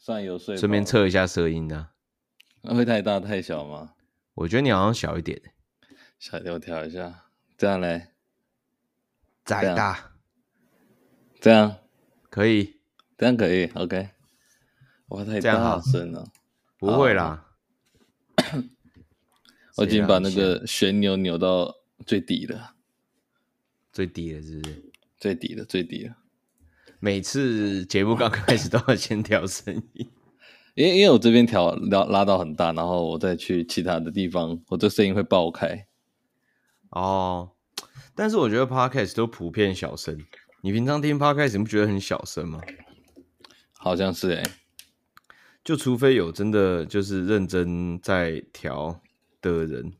算有睡。顺便测一下声音呢、啊，会太大太小吗？我觉得你好像小一点，小一点我调一下，这样嘞，再大，这样可以，这样可以，OK。哇，太大声了，不会啦。我已经把那个旋钮扭到最底了，最底了是不是？最底了，最底了。每次节目刚开始都要先调声音，因为因为我这边调拉拉到很大，然后我再去其他的地方，我这声音会爆开。哦，但是我觉得 Podcast 都普遍小声。你平常听 Podcast 你不觉得很小声吗？好像是哎、欸，就除非有真的就是认真在调的人，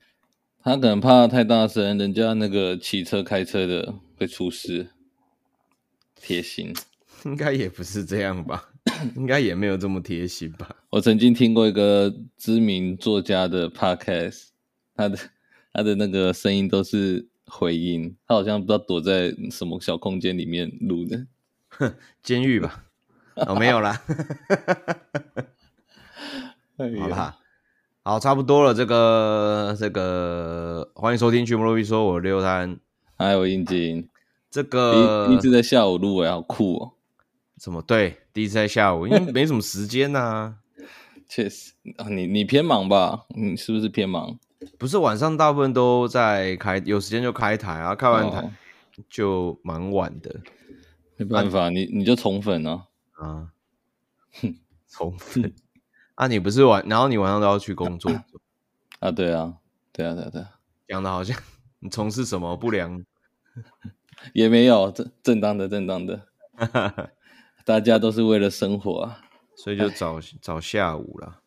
他可能怕太大声，人家那个骑车开车的会出事。贴心，应该也不是这样吧？应该也没有这么贴心吧？我曾经听过一个知名作家的 podcast，他的他的那个声音都是回音，他好像不知道躲在什么小空间里面录的，哼，监狱吧？哦，没有啦。好啦，好，差不多了。这个这个，欢迎收听《群魔乱说》，我六三，还有应景。这个第一直在下午录，哎，好酷哦！怎么对？第一次在下午，因为没什么时间呐、啊。确实啊，你你偏忙吧？你是不是偏忙？不是晚上大部分都在开，有时间就开台啊，开完台就蛮晚的。没办法，啊、你你就宠粉呢？啊，哼，宠粉啊！你不是晚，然后你晚上都要去工作啊？对啊，对啊，对啊，对啊，讲的好像你从事什么不良。也没有正正当的正当的，大家都是为了生活啊，所以就早早下午了。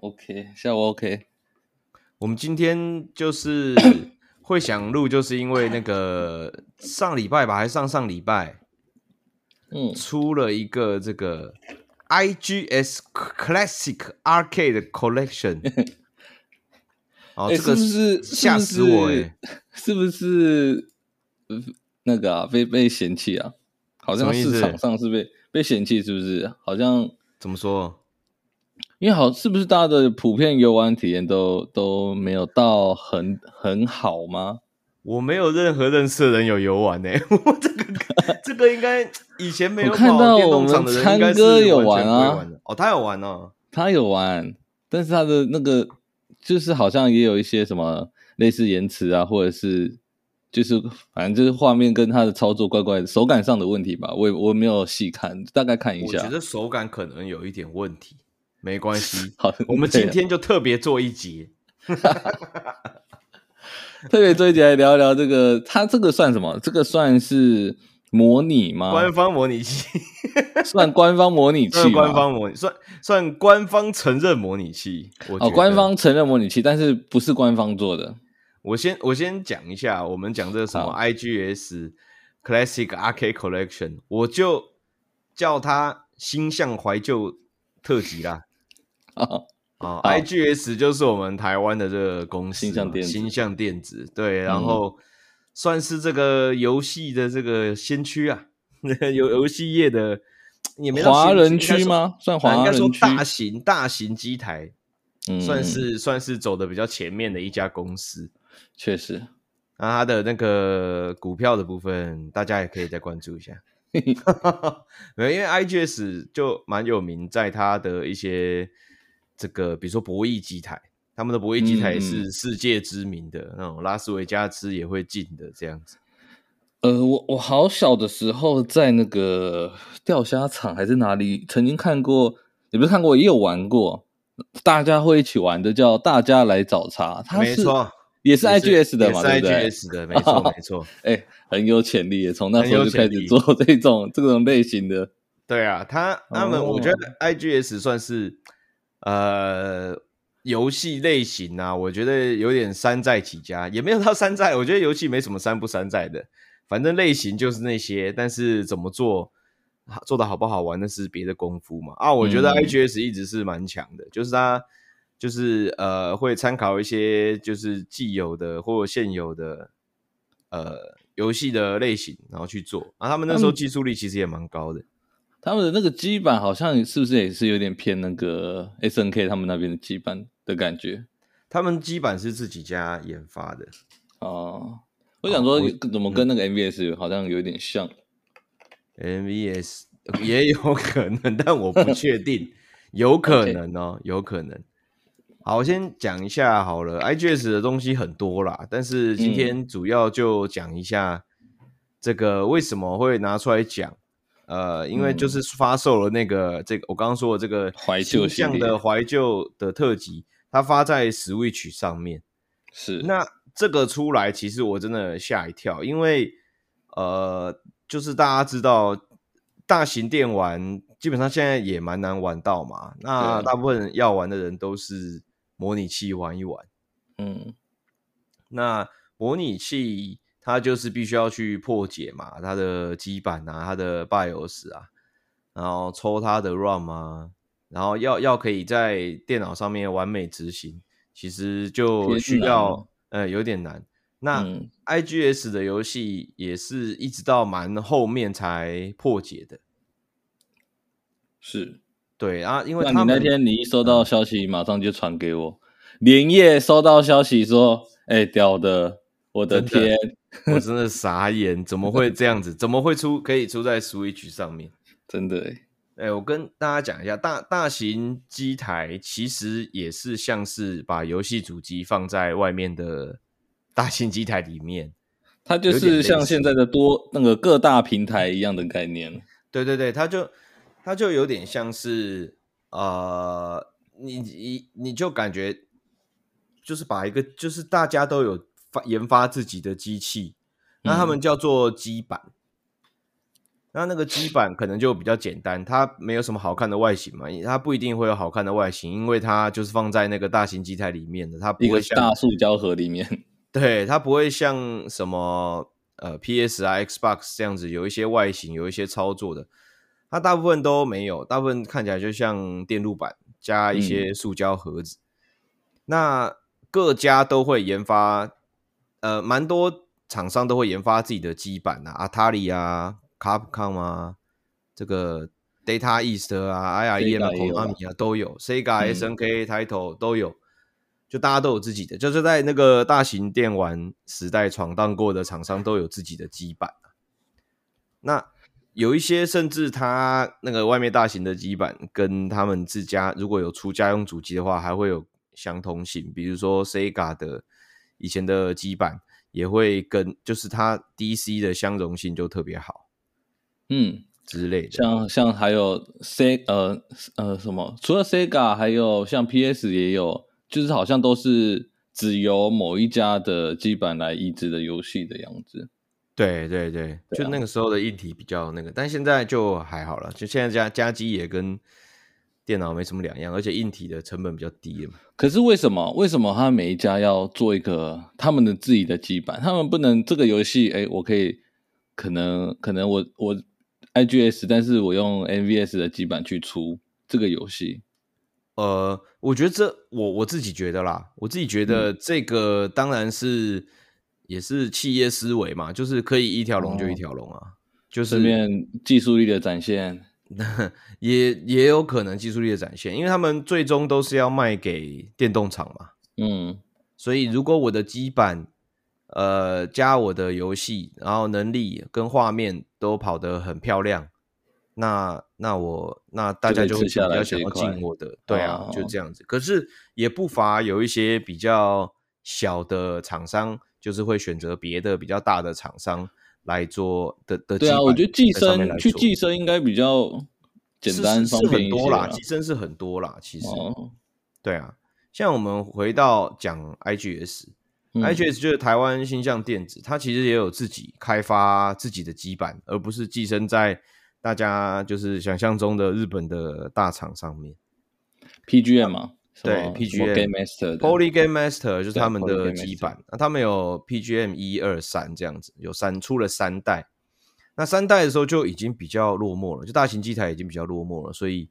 OK，下午 OK。我们今天就是 会想录，就是因为那个上礼拜吧，还是上上礼拜，嗯，出了一个这个 IGS Classic Arcade Collection。哦，这个是吓死我哎，是不是？那个啊，被被嫌弃啊，好像市场上是被被嫌弃，是不是？好像怎么说？因为好，是不是大家的普遍游玩体验都都没有到很很好吗？我没有任何认识的人有游玩呢、欸。我这个 这个应该以前没有看到我们参哥有玩啊。哦，他有玩哦，他有玩，但是他的那个就是好像也有一些什么类似延迟啊，或者是。就是反正就是画面跟它的操作怪怪的，手感上的问题吧。我我没有细看，大概看一下。我觉得手感可能有一点问题，没关系。好，我们今天就特别做一集，特别做一集来聊一聊这个。它这个算什么？这个算是模拟吗？官方模拟器，算官方模拟器，官方模拟算算官方承认模拟器。哦，官方承认模拟器，但是不是官方做的。我先我先讲一下，我们讲这个什么 IGS Classic Arcade Collection，我就叫它星象怀旧特辑啦。啊啊，IGS 就是我们台湾的这个公司，星象电子，星象电子对，然后算是这个游戏的这个先驱啊，游游戏业的也没华人区吗？算华人区，应该说大型大型机台，嗯，算是算是走的比较前面的一家公司。确实，那它的那个股票的部分，大家也可以再关注一下。没有，因为 IGS 就蛮有名，在它的一些这个，比如说博弈机台，他们的博弈机台也是世界知名的，嗯、那种拉斯维加斯也会进的这样子。呃，我我好小的时候在那个钓虾场还是哪里，曾经看过，也不是看过，也有玩过，大家会一起玩的，叫大家来找茬。它是没错。也是 IGS 的嘛，是 IGS 的，没错 没错，哎、欸，很有潜力，从那时候就开始做这种这种类型的。对啊，他他们我觉得 IGS 算是呃游戏类型啊，我觉得有点山寨起家，也没有到山寨，我觉得游戏没什么山不山寨的，反正类型就是那些，但是怎么做做的好不好玩那是别的功夫嘛。啊，我觉得 IGS 一直是蛮强的，嗯、就是他。就是呃，会参考一些就是既有的或现有的呃游戏的类型，然后去做。啊，他们那时候技术力其实也蛮高的。他们的那个基板好像是不是也是有点偏那个 SNK 他们那边的基板的感觉？他们基板是自己家研发的哦。我想说，怎么跟那个 MVS 好像有点像？MVS 也有可能，但我不确定，有可能哦，有可能。好，我先讲一下好了。IGS 的东西很多啦，但是今天主要就讲一下这个为什么会拿出来讲。呃，因为就是发售了那个这个我刚刚说的这个怀旧向的怀旧的特辑，它发在 Switch 上面。是，那这个出来，其实我真的吓一跳，因为呃，就是大家知道大型电玩基本上现在也蛮难玩到嘛，那大部分要玩的人都是。模拟器玩一玩，嗯，那模拟器它就是必须要去破解嘛，它的基板啊，它的 BIOS 啊，然后抽它的 ROM 啊，然后要要可以在电脑上面完美执行，其实就需要呃有点难。那、嗯、IGS 的游戏也是一直到蛮后面才破解的，是。对啊，因为他你那天你一收到消息，马上就传给我，嗯、连夜收到消息说，哎、欸，屌的，我的天，我 真的傻眼，怎么会这样子？怎么会出可以出在 Switch 上面？真的哎、欸，我跟大家讲一下，大大型机台其实也是像是把游戏主机放在外面的大型机台里面，它就是像现在的多那个各大平台一样的概念。对对对，它就。它就有点像是，呃，你你你就感觉，就是把一个就是大家都有发研发自己的机器，那他们叫做基板，嗯、那那个基板可能就比较简单，它没有什么好看的外形嘛，它不一定会有好看的外形，因为它就是放在那个大型机台里面的，它不会像大塑胶盒里面，对，它不会像什么呃 PS 啊 Xbox 这样子有一些外形，有一些操作的。它大部分都没有，大部分看起来就像电路板加一些塑胶盒子。嗯、那各家都会研发，呃，蛮多厂商都会研发自己的基板啊，Atari 啊，Capcom 啊，这个 Data East 啊，IREM 啊，Konami 啊都有，Sega、嗯、SNK、Title 都有，就大家都有自己的，就是在那个大型电玩时代闯荡过的厂商都有自己的基板、啊、那。有一些甚至它那个外面大型的基板跟他们自家如果有出家用主机的话，还会有相通性。比如说 Sega 的以前的基板也会跟，就是它 DC 的相容性就特别好，嗯之类的。像像还有 C 呃呃什么，除了 Sega 还有像 PS 也有，就是好像都是只由某一家的基板来移植的游戏的样子。对对对，就那个时候的硬体比较那个，但现在就还好了。就现在家家机也跟电脑没什么两样，而且硬体的成本比较低嘛。可是为什么？为什么他每一家要做一个他们的自己的基板？他们不能这个游戏？哎，我可以可能可能我我 IGS，但是我用 NVS 的基板去出这个游戏。呃，我觉得这我我自己觉得啦，我自己觉得这个当然是。嗯也是企业思维嘛，就是可以一条龙就一条龙啊，哦、就是技术力的展现，也也有可能技术力的展现，因为他们最终都是要卖给电动厂嘛，嗯，所以如果我的基板，呃，加我的游戏，然后能力跟画面都跑得很漂亮，那那我那大家就会比较想要进我的，对啊，就这样子。可是也不乏有一些比较小的厂商。就是会选择别的比较大的厂商来做的的。对啊，我觉得寄生去寄生应该比较简单。是很多啦，寄生是很多啦，其实。哦、对啊，像我们回到讲 IGS，IGS、就是台湾星象电子，它其实也有自己开发自己的基板，而不是寄生在大家就是想象中的日本的大厂上面。PGM 吗？对，PGM Game Master，Poly Game Master 就是他们的基板。那他们有 PGM 一二三这样子，有三出了三代。那三代的时候就已经比较落寞了，就大型机台已经比较落寞了，所以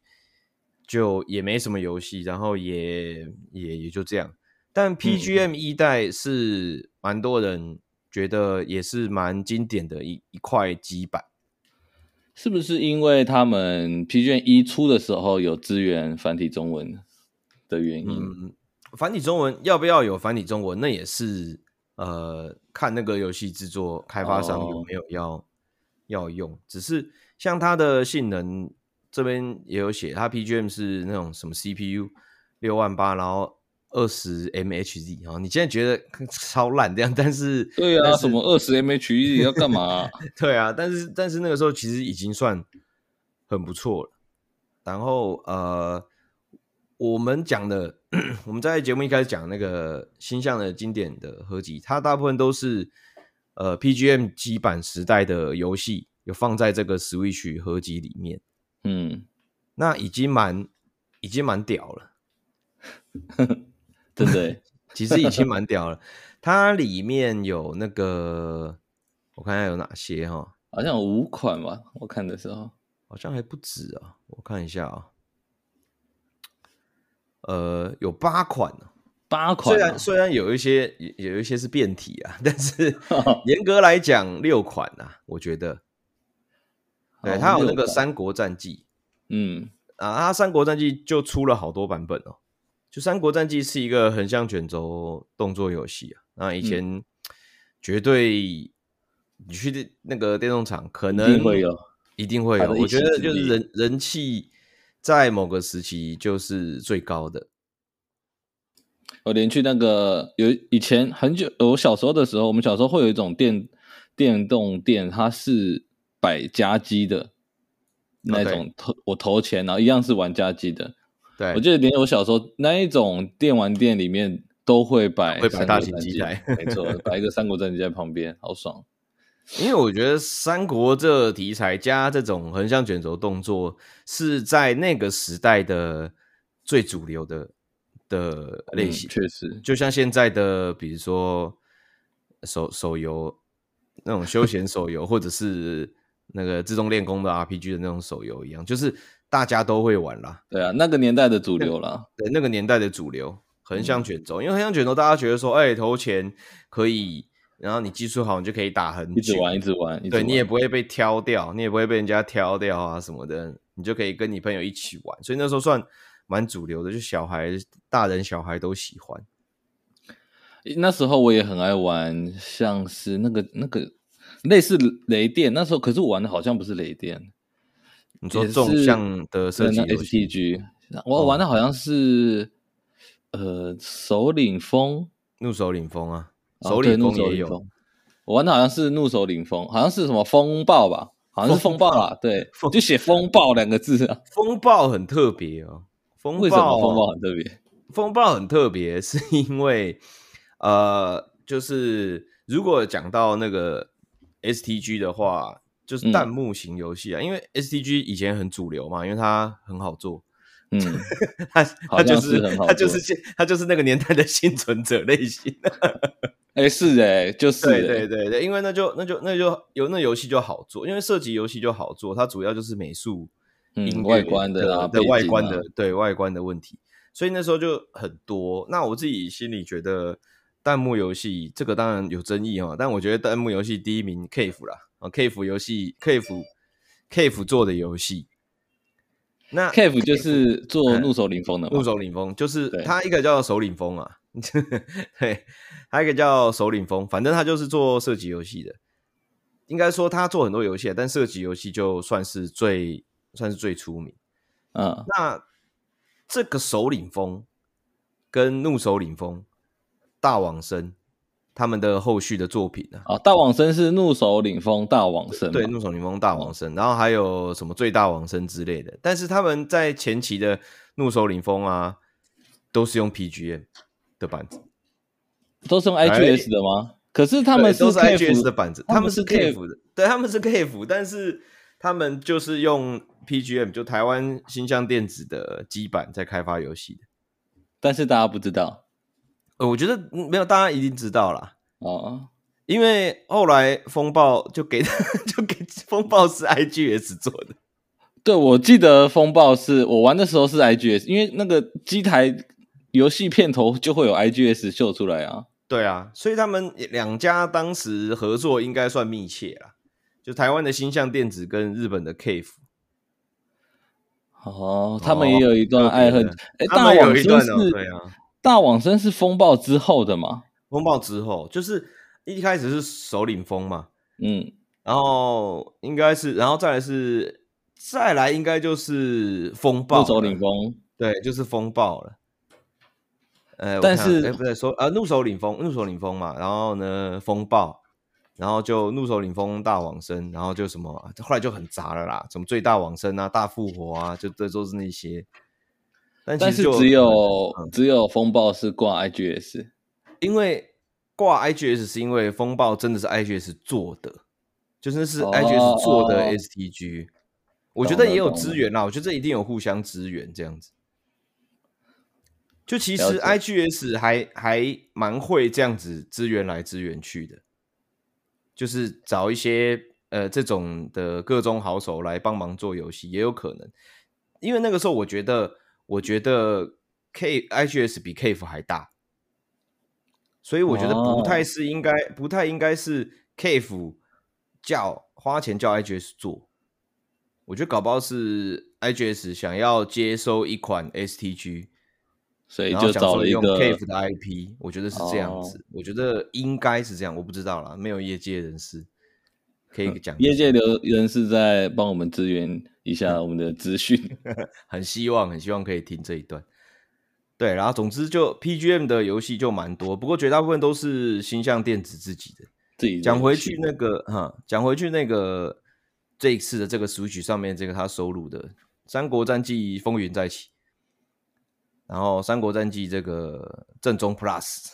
就也没什么游戏，然后也也也就这样。但 PGM 一代是蛮多人觉得也是蛮经典的一一块基板。是不是因为他们 PGM 一出的时候有支援繁体中文的原因？嗯，繁体中文要不要有繁体中文？那也是呃，看那个游戏制作开发商有没有要、哦、要用。只是像它的性能这边也有写，它 PGM 是那种什么 CPU 六万八，然后二十 MHz 啊。你现在觉得超烂这样，但是 对啊，什么二十 MHz 要干嘛、啊？对啊，但是但是那个时候其实已经算很不错了。然后呃。我们讲的，我们在节目一开始讲那个星象的经典的合集，它大部分都是呃 PGM 基版时代的游戏，有放在这个 Switch 合集里面。嗯，那已经蛮已经蛮屌了，对不对？其实已经蛮屌了。它里面有那个，我看一下有哪些哈，好像有五款吧？我看的时候好像还不止啊，我看一下啊。呃，有八款呢，八款。虽然虽然有一些有一些是变体啊，但是 严格来讲六款啊，我觉得。对，它有那个《三国战记》，嗯啊，它《三国战记》就出了好多版本哦。就《三国战记》是一个横向卷轴动作游戏啊，那以前绝对你去那个电动厂可能一定会有，一定会有。我觉得就是人人气。在某个时期就是最高的。我连去那个有以前很久，我小时候的时候，我们小时候会有一种电电动店，它是摆家机的那种投，我投钱，然后一样是玩家机的。对，我记得连我小时候那一种电玩店里面都会摆会摆大型机台，没错，摆一个三国战机在旁边，好爽。因为我觉得三国这题材加这种横向卷轴动作是在那个时代的最主流的的类型，嗯，确实，就像现在的比如说手手游那种休闲手游，或者是那个自动练功的 RPG 的那种手游一样，就是大家都会玩啦。对啊，那个年代的主流啦，对，那个年代的主流横向卷轴，嗯，因为横向卷轴大家觉得说，哎，投钱可以。然后你技术好，你就可以打很久，一直玩，一直玩，对，你也不会被挑掉，你也不会被人家挑掉啊什么的，你就可以跟你朋友一起玩。所以那时候算蛮主流的，就小孩、大人、小孩都喜欢。那时候我也很爱玩，像是那个那个类似雷电，那时候可是我玩的好像不是雷电，你说纵向的设计 STG，我玩的好像是、哦、呃首领风，怒首领风啊。手里风也有，我玩的好像是怒手领风，好像是什么风暴吧，好像是风暴啦，对，就写风暴两个字啊。风暴很特别哦，风暴为什么风暴很特别？风暴很特别，是因为呃，就是如果讲到那个 STG 的话，就是弹幕型游戏啊，嗯，因为 STG 以前很主流嘛，因为它很好做。嗯，他他就是他就是现他就是那个年代的幸存者类型。哎、欸，是哎、欸，就是、欸、对对对对，因为那就那就那就有那游戏就好做，因为射击游戏就好做，它主要就是美术、嗯、外观的的，的外观的、啊、对外观的问题，所以那时候就很多。那我自己心里觉得弹幕游戏这个当然有争议哈，但我觉得弹幕游戏第一名 Cave 啦啊，Cave 游戏 Cave Cave 做的游戏。那 Cave 就是做怒首领风的，怒首领风就是他一个叫首领风啊，对，还有一个叫首领风，反正他就是做射击游戏的。应该说他做很多游戏，但射击游戏就算是最算是最出名。嗯，那这个首领风跟怒首领风大往生。他们的后续的作品呢？啊，大往生是怒首领风大往生，对，怒首领风大往生，然后还有什么最大往生之类的。但是他们在前期的怒首领风啊，都是用 PGM 的板子，都是用 IGS 的吗？可是他们是都是 IGS 的板子，他们是 Cave 的，对，他们是 Cave，但是他们就是用 PGM，就台湾新象电子的基板在开发游戏的，但是大家不知道。呃我觉得没有，大家一定知道啦。哦，因为后来风暴就给 就给风暴是 IGS 做的。对，我记得风暴是我玩的时候是 IGS，因为那个机台游戏片头就会有 IGS 秀出来啊。对啊，所以他们两家当时合作应该算密切啦。就台湾的星象电子跟日本的 Cave。哦，他们也有一段爱恨。哎、哦，大往生是，对啊，大网生是风暴之后的嘛？风暴之后，就是一开始是首领风嘛，嗯，然后应该是，然后再来是，再来应该就是风暴，首领风，对，就是风暴了。呃，但是哎，不对，说呃，怒首领风，怒首领风嘛，然后呢，风暴。然后就怒首领风大往生，然后就什么，后来就很杂了啦，什么最大往生啊，大复活啊，就这都是那些。但，但是只有、嗯、只有风暴是挂 IGS，因为挂 IGS 是因为风暴真的是 IGS 做的，就是是 IGS 做的 STG，、哦、我觉得也有资源啦，我觉得这一定有互相支援这样子。就其实 IGS 还还蛮会这样子资源来资源去的。就是找一些呃这种的个中好手来帮忙做游戏也有可能，因为那个时候我觉得我觉得 K IGS 比 Cave 还大，所以我觉得不太是应该、哦、不太应该是 Cave 叫花钱叫 IGS 做，我觉得搞不好是 IGS 想要接收一款 STG。所以就找了一个用 Cave 的 IP，我觉得是这样子，哦、我觉得应该是这样，我不知道啦，没有业界人士可以讲。业界的人士在帮我们支援一下我们的资讯，很希望，很希望可以听这一段。对，然后总之就 PGM 的游戏就蛮多，不过绝大部分都是星象电子自己的。自己讲回去那个哈，讲回去那个这一次的这个 Switch 上面这个他收录的《三国战记风云再起》。然后《三国战记》这个正宗 Plus，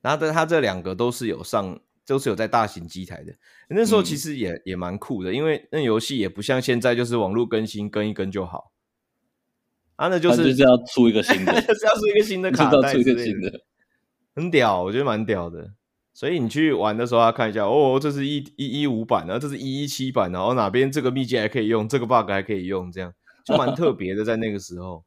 然后它这两个都是有上，都是有在大型机台的。那时候其实也、嗯、也蛮酷的，因为那游戏也不像现在，就是网络更新更一更就好。啊，那就是就是要出一个新的，就是要出一个新的 卡带，出一个新的，很屌，我觉得蛮屌的。所以你去玩的时候，要看一下哦，这是一一一五版，然后这是一一七版，然后哪边这个秘籍还可以用，这个 bug 还可以用，这样就蛮特别的，在那个时候。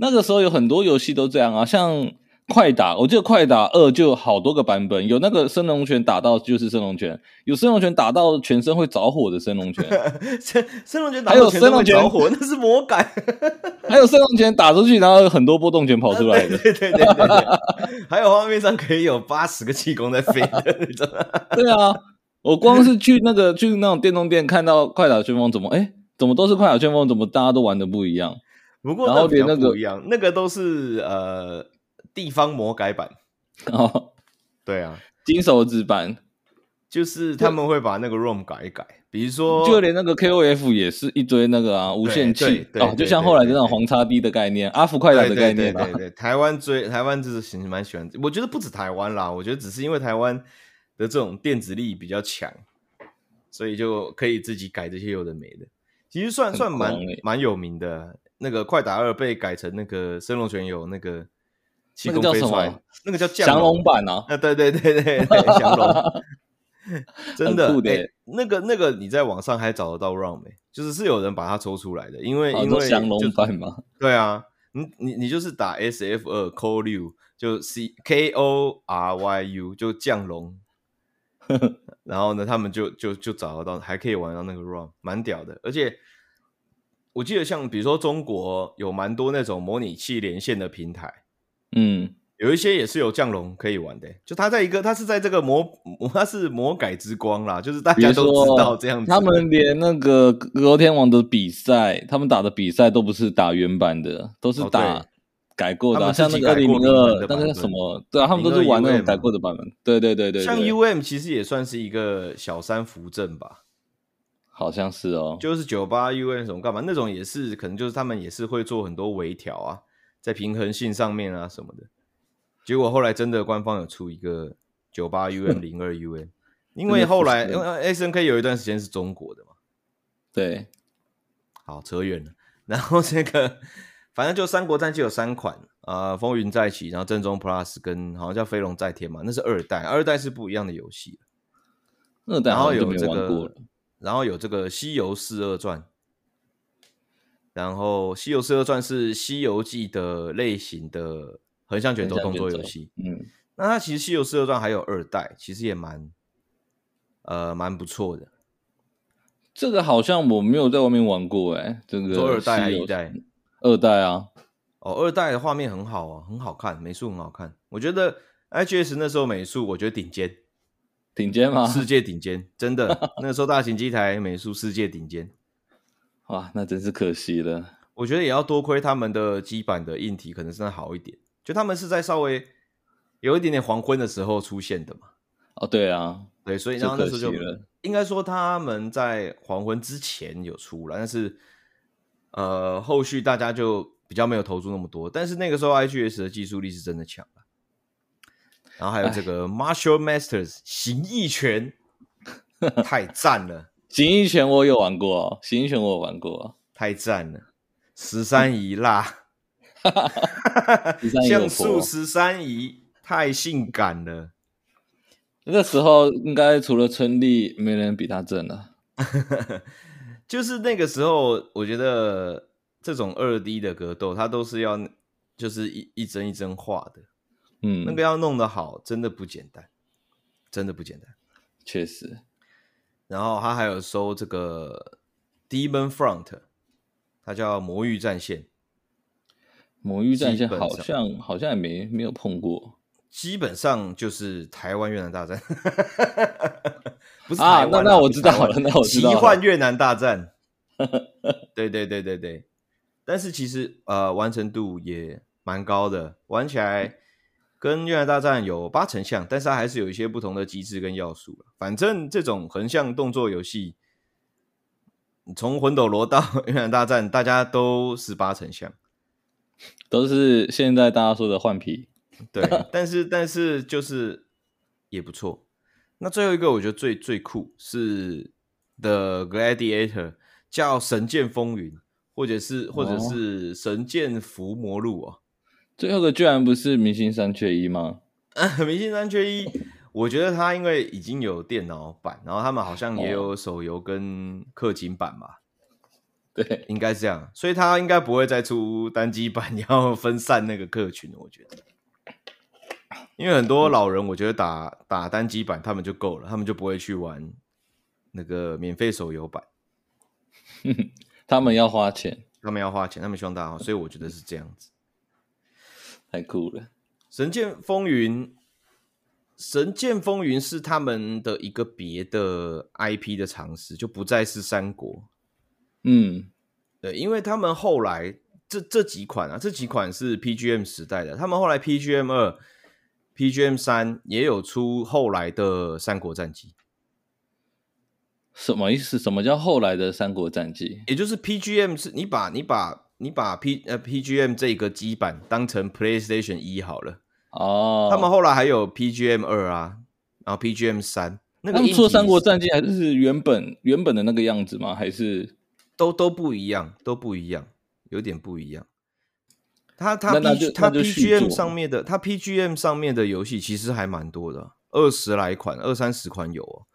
那个时候有很多游戏都这样啊，像快打，我记得快打二就有好多个版本，有那个升龙拳打到就是升龙拳，有升龙拳打到全身会着火的升龙拳，升升龙拳打到全身会着火，那是魔改，还有升龙拳打出去，然后有很多波动拳跑出来的，对对对对对，还有画面上可以有八十个气功在飞的那种，对啊，我光是去那个去那种电动店看到快打旋风，怎么哎，怎么都是快打旋风，怎么大家都玩的不一样？不过那比较不一样，那个都是呃地方魔改版 哦，对啊，金手指版。就是他们会把那个 ROM 改一改，比如说就连那个 KOF 也是一堆那个啊无限器哦，就像后来的那种黄叉 D 的概念，阿福快打的概念对对对，台湾追台湾就是其实蛮喜欢，我觉得不止台湾啦，我觉得只是因为台湾的这种电子力比较强，所以就可以自己改这些有的没的，其实算算蛮蛮有名的。那个快打二被改成那个升龙拳有那个气功飞出来，那个叫降龙版啊！啊，对对对对，降龙，真的，欸、那个那个你在网上还找得到 ROM 没？就是是有人把它抽出来的，因为因为降龙版嘛，对啊，你你你就是打 S F 二 Koryu 就 C K O R Y U 就降龙，然后呢，他们就就就找得到，还可以玩到那个 ROM，蛮屌的，而且。我记得像比如说中国有蛮多那种模拟器连线的平台，嗯，有一些也是有降龙可以玩的。就它在一个，它是在这个魔，它是魔改之光啦，就是大家都知道这样子。他们连那个格斗天王的比赛，他们打的比赛都不是打原版的，都是打改过的，像那个二零零二那个什么，对啊，他们都是玩那种改过的版本。对对对对，像 UM 其实也算是一个小三扶正吧。好像是哦，就是九八 UN 什么干嘛那种也是，可能就是他们也是会做很多微调啊，在平衡性上面啊什么的。结果后来真的官方有出一个九八 UN 零二 UN，因为后来因为 SNK 有一段时间是中国的嘛。对，好扯远了。然后这个反正就三国战记有三款啊，呃，风云再起，然后正宗 Plus 跟好像叫飞龙在天嘛，那是二代，二代是不一样的游戏。二代好像就没玩过了。然后有这个《西游四二传》，然后《西游四二传》是《西游记》的类型的横向卷轴动作游戏。嗯，那它其实《西游四二传》还有二代，其实也蛮呃蛮不错的。这个好像我没有在外面玩过哎，这个二代还一代？二代啊，哦，二代的画面很好啊，很好看，美术很好看。我觉得 IGS 那时候美术，我觉得顶尖，顶尖吗？世界顶尖，真的。那时候大型机台美术世界顶尖，哇，那真是可惜了。我觉得也要多亏他们的基板的硬体可能真的好一点，就他们是在稍微有一点点黄昏的时候出现的嘛。哦，对啊，对，所以然后那时候就应该说他们在黄昏之前有出来，但是呃后续大家就比较没有投注那么多，但是那个时候 IGS 的技术力是真的强。然后还有这个 Martial Masters 形意拳，太赞了！形意拳我有玩过哦，形意拳我有玩过哦，太赞了！十三姨辣，像素十三姨太性感了。那时候应该除了春丽，没人比他正了。就是那个时候，我觉得这种二 D 的格斗，它都是要就是一一帧一帧画的。嗯，那个要弄得好，真的不简单，真的不简单，确实。然后他还有收这个 Demon Front。它叫魔域战线，魔域战线好像好像也没没有碰过，基本上就是台湾越南大战，不是啊？那那我知道了，那我知道了，奇幻越南大战，对对对对对，但是其实呃完成度也蛮高的，玩起来跟越南大战有八成像，但是它还是有一些不同的机制跟要素。反正这种横向动作游戏。从魂斗罗到 越南大战，大家都十八成像，都是现在大家说的换皮。对，但是但是就是也不错。那最后一个我觉得最最酷是 The Gladiator，叫神剑风云，或者是或者是神剑伏魔录哦。最后一个居然不是明星三缺一吗？明星三缺一。我觉得他因为已经有电脑版，然后他们好像也有手游跟氪金版吧？对，应该是这样，所以他应该不会再出单机版，你要分散那个客群。我觉得，因为很多老人，我觉得打打单机版他们就够了，他们就不会去玩那个免费手游版。他们要花钱，他们要花钱，他们希望大家，所以我觉得是这样子，太酷了，《神剑风云》。《神剑风云》是他们的一个别的 IP 的尝试，就不再是三国。嗯，对，因为他们后来这这几款啊，这几款是 PGM 时代的，他们后来 PGM 二、PGM 三也有出后来的三国战记。什么意思？什么叫后来的三国战记？也就是 PGM 是你把你把你把 P 呃 PGM 这个基板当成 PlayStation 一好了。哦，他们后来还有 PGM 二啊，然后 PGM 三，那个他们出三国战记还是原本原本的那个样子吗？还是都都不一样，都不一样，有点不一样。他他 P 他 PGM 上面的，他 PGM 上面的游戏其实还蛮多的，二十来款，二三十款有哦，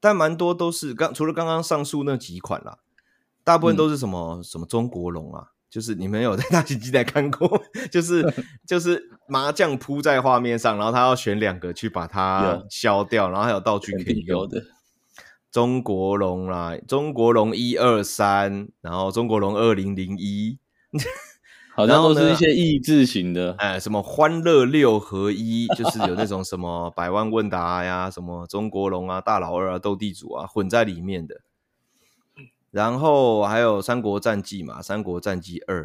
但蛮多都是刚除了刚刚上述那几款啦，大部分都是什么、嗯、什么中国龙啊。就是你们有在大型机台看过，就是 就是麻将铺在画面上，然后他要选两个去把它消掉，然后还有道具可以用的。中国龙啦，中国龙一二三，然后中国龙二零零一，好像都是一些益智型的，哎，什么欢乐六合一，就是有那种什么百万问答呀，什么中国龙啊、大老二啊、斗地主啊混在里面的。然后还有《三国战记》嘛，《三国战记二》，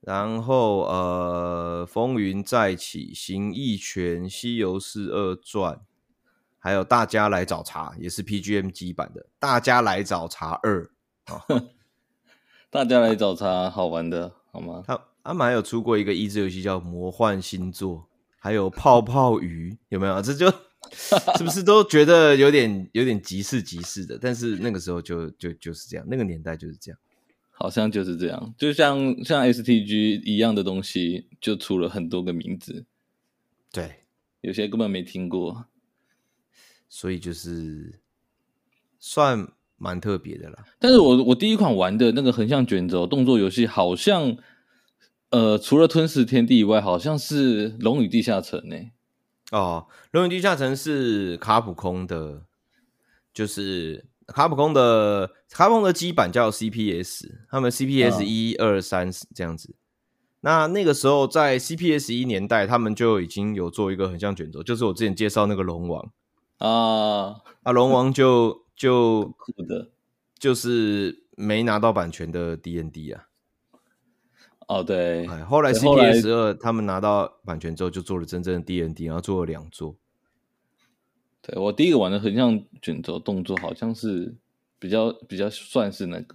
然后呃，《风云再起》、《形意拳》、《西游四二传》，还有《大家来找茬》，也是 PGM 机版的《大家来找茬二 》啊。大家来找茬，好玩的，好吗？他他们还有出过一个益智游戏叫《魔幻星座》，还有泡泡鱼，有没有？这就。是不是都觉得有点有点急事急事的？但是那个时候就就就是这样，那个年代就是这样，好像就是这样，就像像 STG 一样的东西，就出了很多个名字，对，有些根本没听过，所以就是算蛮特别的啦。但是我我第一款玩的那个横向卷轴动作游戏，好像呃，除了吞噬天地以外，好像是龙与地下城呢、欸。哦，《龙与地下城》是卡普空的，就是卡普空的卡普空的基板叫 CPS，他们 CPS 一二三这样子。那那个时候在 CPS 一年代，他们就已经有做一个很像卷轴，就是我之前介绍那个龙王啊 啊，龙王就就酷的，就是没拿到版权的 DND 啊。哦，对，后来 CPS 二他们拿到版权之后，就做了真正的 DND，然后做了两座。对，我第一个玩的横向卷轴动作，好像是比较比较算是那个。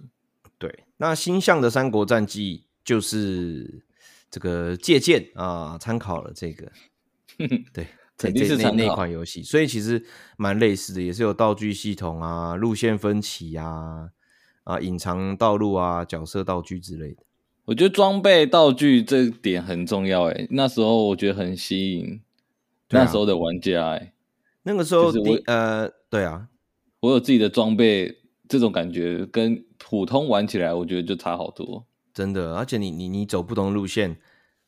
对，那星象的《三国战记》就是这个借鉴啊，参考了这个。对，肯定是那那款游戏，所以其实蛮类似的，也是有道具系统啊、路线分歧啊、啊隐藏道路啊、角色道具之类的。我觉得装备道具这点很重要，诶，那时候我觉得很吸引那时候的玩家，诶。那个时候，我呃，对啊，我有自己的装备，这种感觉跟普通玩起来，我觉得就差好多，真的。而且你你你走不同的路线，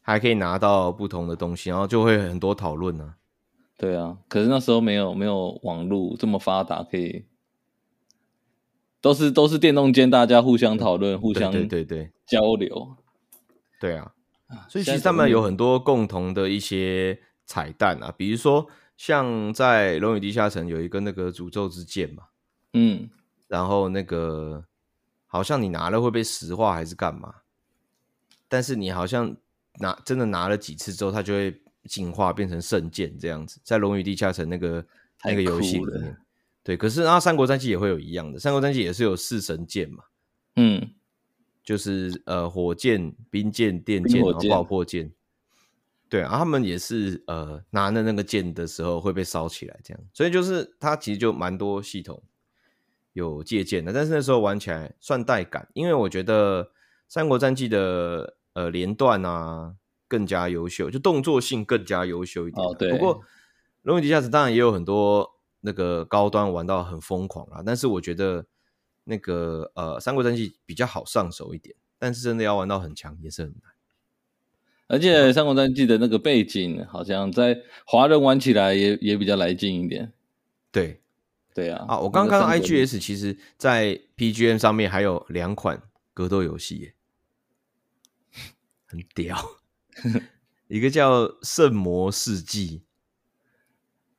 还可以拿到不同的东西，然后就会很多讨论呢。对啊，可是那时候没有没有网络这么发达，可以都是都是电动间，大家互相讨论，互相对对对交流。对啊，所以其实他们有很多共同的一些彩蛋啊，比如说。像在《龙与地下城》有一个那个诅咒之剑嘛，嗯，然后那个好像你拿了会被石化还是干嘛？但是你好像拿真的拿了几次之后，它就会进化变成圣剑这样子。在《龙与地下城》那个那个游戏里面，对，可是啊《三国战记》也会有一样的，《三国战记》也是有四神剑嘛，嗯，就是呃火箭、冰箭、电剑，然后爆破剑。对啊，他们也是呃拿着那个剑的时候会被烧起来，这样，所以就是它其实就蛮多系统有借鉴的，但是那时候玩起来算带感，因为我觉得《三国战记》的呃连段啊更加优秀，就动作性更加优秀一点。哦，对。不过《龙与地下城》当然也有很多那个高端玩到很疯狂啊，但是我觉得那个呃《三国战记》比较好上手一点，但是真的要玩到很强也是很难。而且《三国战记》的那个背景，好像在华人玩起来也也比较来劲一点。对，对啊。啊，我刚刚 IGS，其实在 PGM 上面还有两款格斗游戏，耶，很屌。一个叫《圣魔世纪》，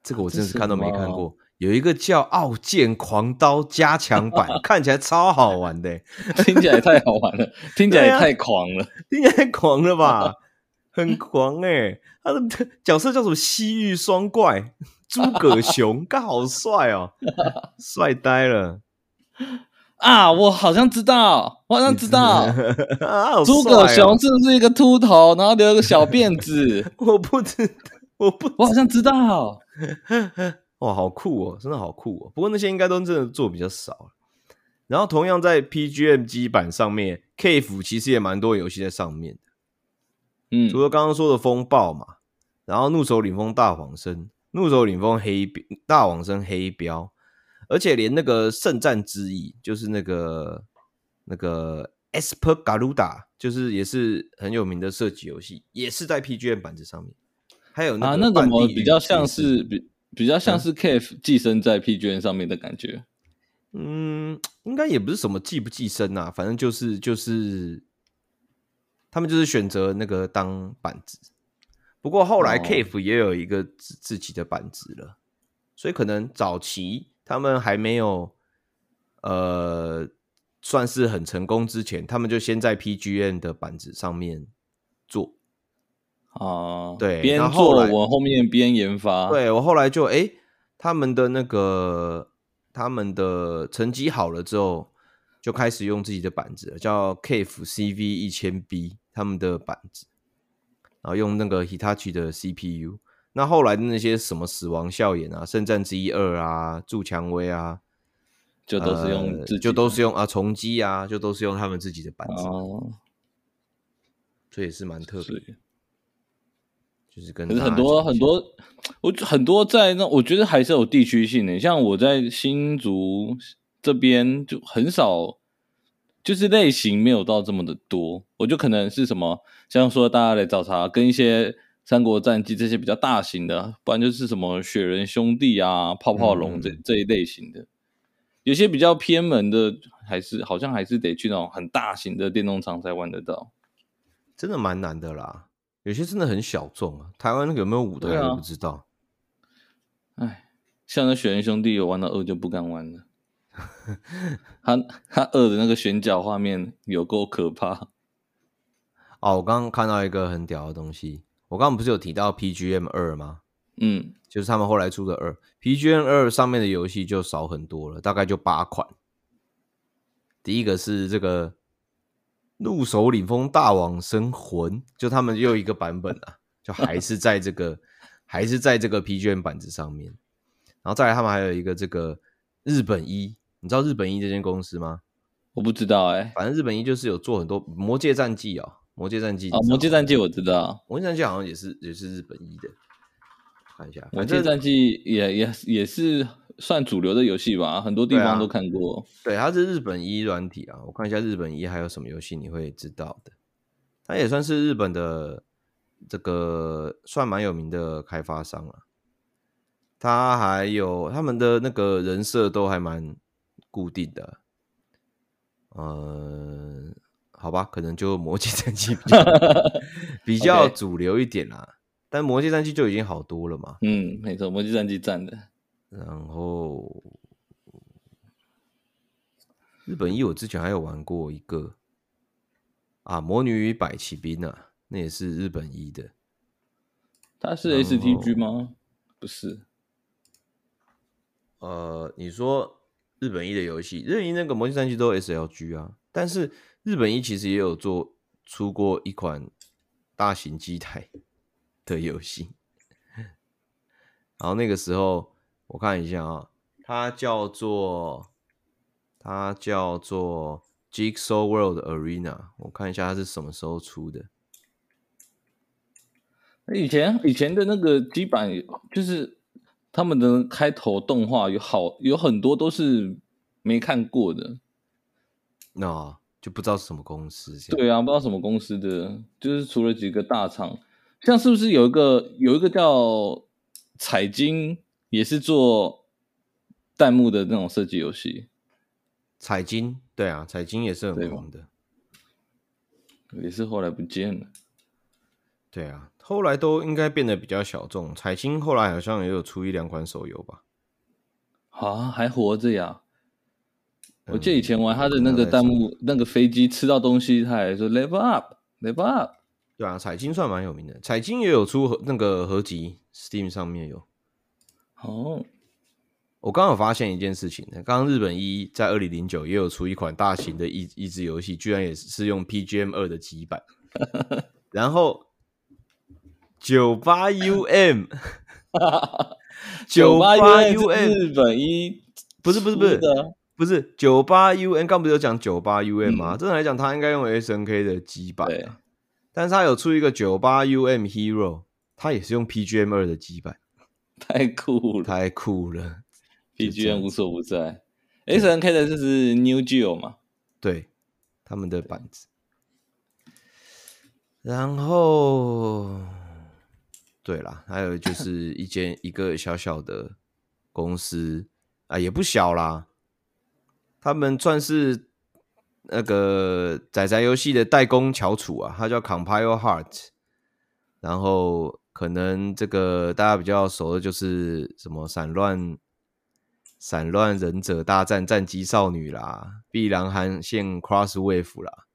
这个我真的是看都没看过。有一个叫《傲剑狂刀》加强版，看起来超好玩的，听起来太好玩了，听起来也太狂了，听起来太狂了吧？很狂哎、欸，他的角色叫什么？西域双怪，诸葛熊，干好帅哦，帅呆了 啊！我好像知道，我好像知道，诸、葛熊是不是一个秃头，然后留一个小辫子？我不知道，我不，我好像知道。哇，好酷哦，真的好酷哦。不过那些应该都真的做比较少。然后同样在 PGM 基板上面，Cave 其实也蛮多游戏在上面。嗯，除了刚刚说的风暴嘛，然后怒手领风大黄生，怒手领风黑大黄生黑标，而且连那个圣战之翼，就是那个那个 Esper Garuda，就是也是很有名的射击游戏，也是在 PGM 板子上面。还有那啊，那怎么比较像是比比较像是 Cave 寄生在 PGN 上面的感觉？嗯，应该也不是什么寄不寄生啊，反正就是就是。他们就是选择那个当板子，不过后来 Cave 也有一个自自己的板子了，哦，所以可能早期他们还没有呃算是很成功之前，他们就先在 PGN 的板子上面做啊，对，边做我后面边研发，对我后来就哎、欸，他们的那个他们的成绩好了之后，就开始用自己的板子了，叫 Cave CV 一千 B。他们的板子，然后用那个 Hitachi 的 CPU。那后来的那些什么死亡笑颜啊、圣战之一二啊、铸蔷薇啊，就都是用、呃，就都是用啊，重机啊，就都是用他们自己的板子。哦，这也是蛮特别的，就是跟可是很多很多，我很多在那，我觉得还是有地区性的。像我在新竹这边就很少。就是类型没有到这么的多，我就可能是什么，像说大家来找茬，跟一些《三国战记》这些比较大型的，不然就是什么雪人兄弟啊、泡泡龙这、嗯、这一类型的。有些比较偏门的，还是好像还是得去那种很大型的电动厂才玩得到，真的蛮难的啦。有些真的很小众啊，台湾有没有舞台我不知道。哎、啊，像那雪人兄弟有玩到二就不敢玩了，他他二的那个选角画面有够可怕。哦，我刚刚看到一个很屌的东西，我刚刚不是有提到 PGM 二吗？嗯。就是他们后来出的二 PGM 二上面的游戏就少很多了，大概就八款。第一个是这个《怒首领风大王生魂》，就他们又一个版本啊，就还是在这个还是在这个 PGM 板子上面。然后再来，他们还有一个这个日本一，你知道日本一这间公司吗？我不知道哎、欸，反正日本一就是有做很多《魔界战记》啊，《魔界战记》啊，《魔界战记》我知道，《魔界战记》好像也是也是日本一的。看一下，魔界战记也也也是算主流的游戏吧，很多地方都看过。对啊，对，它是日本一软体啊，我看一下日本一还有什么游戏你会知道的。它也算是日本的这个算蛮有名的开发商啊。他还有他们的那个人设都还蛮固定的。呃，好吧，可能就魔界战记比较 比较主流一点啦。但魔界战记就已经好多了嘛？嗯，没错，魔界战记占的。然后日本一，我之前还有玩过一个啊，《魔女与百骑兵》啊，那也是日本一的。它是 STG 吗？不是。呃，你说日本一的游戏，日本一那个魔界战记都有 SLG 啊，但是日本一其实也有做出过一款大型机台。的游戏，然后那个时候我看一下啊，它叫做它叫做 Jigsaw World Arena，我看一下它是什么时候出的。以前以前的那个基板就是他们的开头动画有好有很多都是没看过的，那就不知道是什么公司。对啊，不知道什么公司的，就是除了几个大厂。像是不是有一个有一个叫彩晶，也是做弹幕的那种设计游戏？彩金，对啊，彩金也是很红的，也是后来不见了。对啊，后来都应该变得比较小众。彩金后来好像也有出一两款手游吧？啊，还活着呀？嗯，我记得以前玩他的那个弹幕，那个飞机吃到东西，他还说 “level up，level up”。对啊，彩金算蛮有名的，彩金也有出那个合集，Steam 上面有。哦，我刚刚有发现一件事情，刚刚日本一在二零零九也有出一款大型的益益智游戏，居然也是用 PGM 二的基板。然后九八 UM，九八 UM 日本一不是不是不是不是九八 UM，刚不是有讲九八 UM 吗？正常来讲，它应该用 SNK 的基板。但是它有出一个九八 UM Hero，它也是用 PGM 二的基板，太酷了，太酷了！BGM 无所不在，SNK 的就是 New Geo 嘛，对，他们的板子。然后，对啦，还有就 是一间一个小小的公司啊，也不小啦，他们算是。那个仔仔游戏的代工翘楚啊，他叫 Compile Heart，然后可能这个大家比较熟的就是什么散乱散乱忍者大战战机少女啦，碧蓝航线 Cross Wave 啦，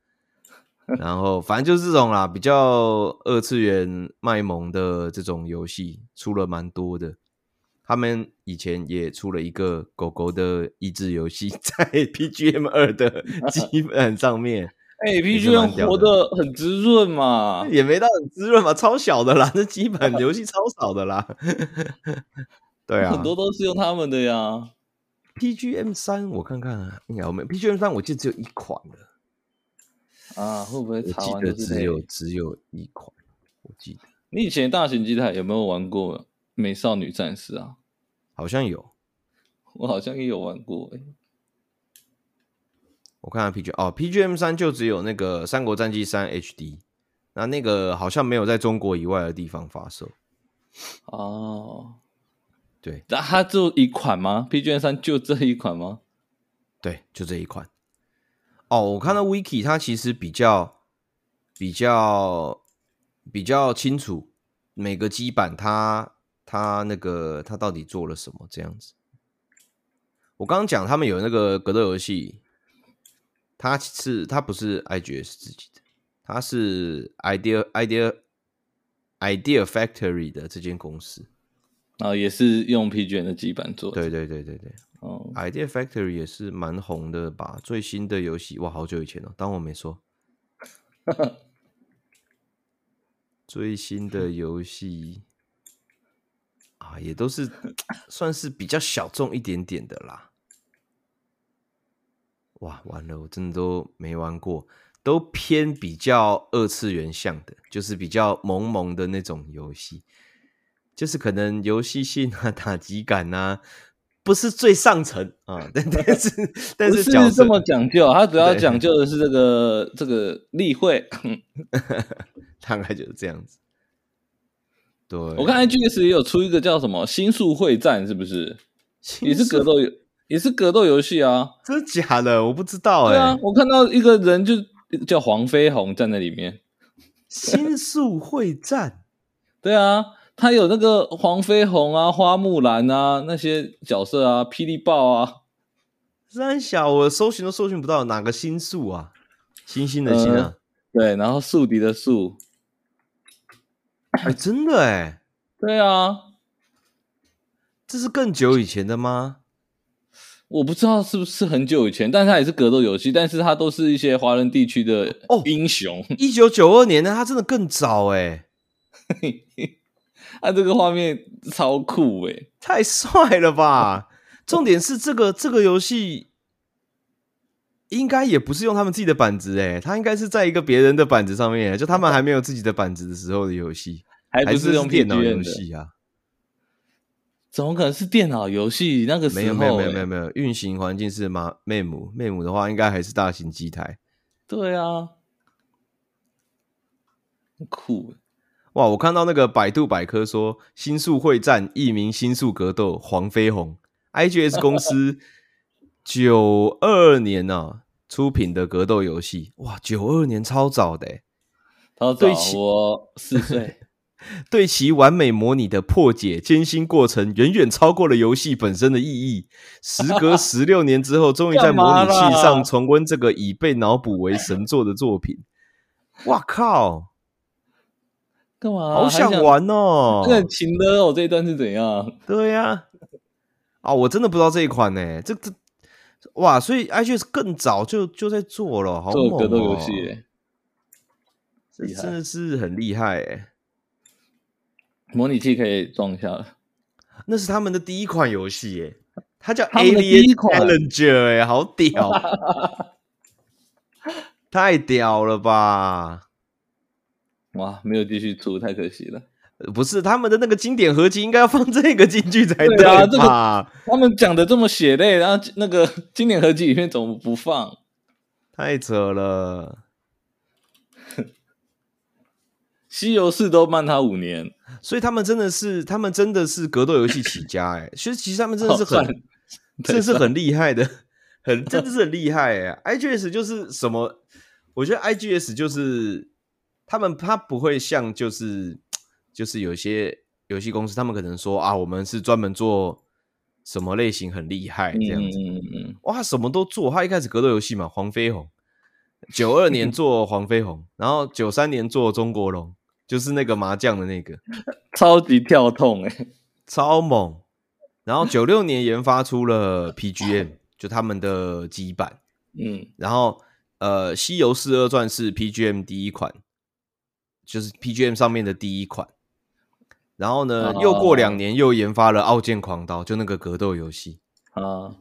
然后反正就是这种啦，比较二次元卖萌的这种游戏出了蛮多的。他们以前也出了一个狗狗的益智游戏，在 PGM 二的 基本上面。哎、欸、，PGM 活得很滋润嘛，也没到很滋润嘛，超小的啦，这基本游戏超少的啦。对啊，很多都是用他们的呀。PGM 三，我看看啊，应该我们 PGM 三，我记得只有一款的啊，会不会？我记得只有只有一款，我记得。你以前大型机台有没有玩过美少女战士啊？好像有，我好像也有玩过诶。我看下 PG 哦，PGM 三就只有那个《三国战记三 HD》，那那个好像没有在中国以外的地方发售。哦，对，那它就一款吗？PGM 三就这一款吗？对，就这一款。哦，我看到 Wiki，它其实比较比较比较清楚每个基板它它那个它到底做了什么这样子。我刚刚讲他们有那个格斗游戏，它是它不是 IGS 自己的，它是 Idea Idea Idea Factory 的这间公司。啊，也是用 PGN 的基板做的。对对对对对。哦，Idea Factory 也是蛮红的吧？最新的游戏哇，好久以前了，当我没说。最新的游戏啊，也都是 算是比较小众一点点的啦。哇，完了，我真的都没玩过，都偏比较二次元向的，就是比较萌萌的那种游戏。就是可能游戏性啊、打击感啊，不是最上层啊，但但 是但是不是这么讲究，它主要讲究的是这个 这个例会，大概就是这样子。对，我看 IGS 也有出一个叫什么《星宿会战》，是不是？也是格斗游，也是格斗游戏啊？真的假的？我不知道哎、欸。对啊，我看到一个人就叫黄飞鸿站在里面，《星宿会战》。对啊。他有那个黄飞鸿啊、花木兰啊那些角色啊，霹雳豹啊。三小，我搜寻都搜寻不到哪个星宿啊？星星的星啊、呃？对，然后宿敌的宿。哎、欸，真的哎、欸？对啊，这是更久以前的吗？我不知道是不是很久以前，但是它也是格斗游戏，但是它都是一些华人地区的哦英雄。一九九二年呢，它真的更早哎、欸。他、啊、这个画面超酷诶，太帅了吧！重点是这个这个游戏应该也不是用他们自己的板子诶，它应该是在一个别人的板子上面，就他们 还没有自己的板子的时候的游戏，还不是用电脑游戏啊？怎么可能是电脑游戏？那个时候没有没有没有没有没有，运行环境是吗？MEM MEM 的话，应该还是大型机台。对啊，酷。哇！我看到那个百度百科说，《新宿会战》一名《新宿格斗》，黄飞鸿，IGS 公司 九二年呢、啊、出品的格斗游戏。哇，九二年超早的，超早，我四岁。对其完美模拟的破解艰辛过程，远远超过了游戏本身的意义。时隔 十六年之后，终于在模拟器上重温这个已被脑补为神作的作品。哇靠！干嘛、啊？好想玩哦！那情的哦，这一段是怎样？对呀、啊，啊，我真的不知道这一款呢。这这哇，所以 IGS 更早就就在做了，好猛哦！格斗游戏，这真的是很厉害哎。模拟器可以装一下，那是他们的第一款游戏耶，它叫 Alien Challenger 哎，好屌，太屌了吧！哇，没有继续出，太可惜了。不是他们的那个经典合集，应该要放这个进去才对，对啊。这个他们讲的这么血泪，然后那个经典合集里面怎么不放？太扯了。西游四都慢他五年，所以他们真的是，他们真的是格斗游戏起家哎。其实其实他们真的是很，真的是很厉害的，很真的是很厉害哎。IGS 就是什么？我觉得 IGS 就是。他们他不会像就是就是有些游戏公司，他们可能说啊，我们是专门做什么类型很厉害这样子。嗯嗯嗯。哇，他什么都做。他一开始格斗游戏嘛，黄飞鸿。九二年做黄飞鸿，然后九三年做中国龙，就是那个麻将的那个，超级跳痛哎，超猛。然后九六年研发出了 PGM，就他们的基板。嗯。然后呃，《西游四二传》是 PGM 第一款。就是 PGM 上面的第一款，然后呢，又过两年又研发了《傲剑狂刀》，就那个格斗游戏啊。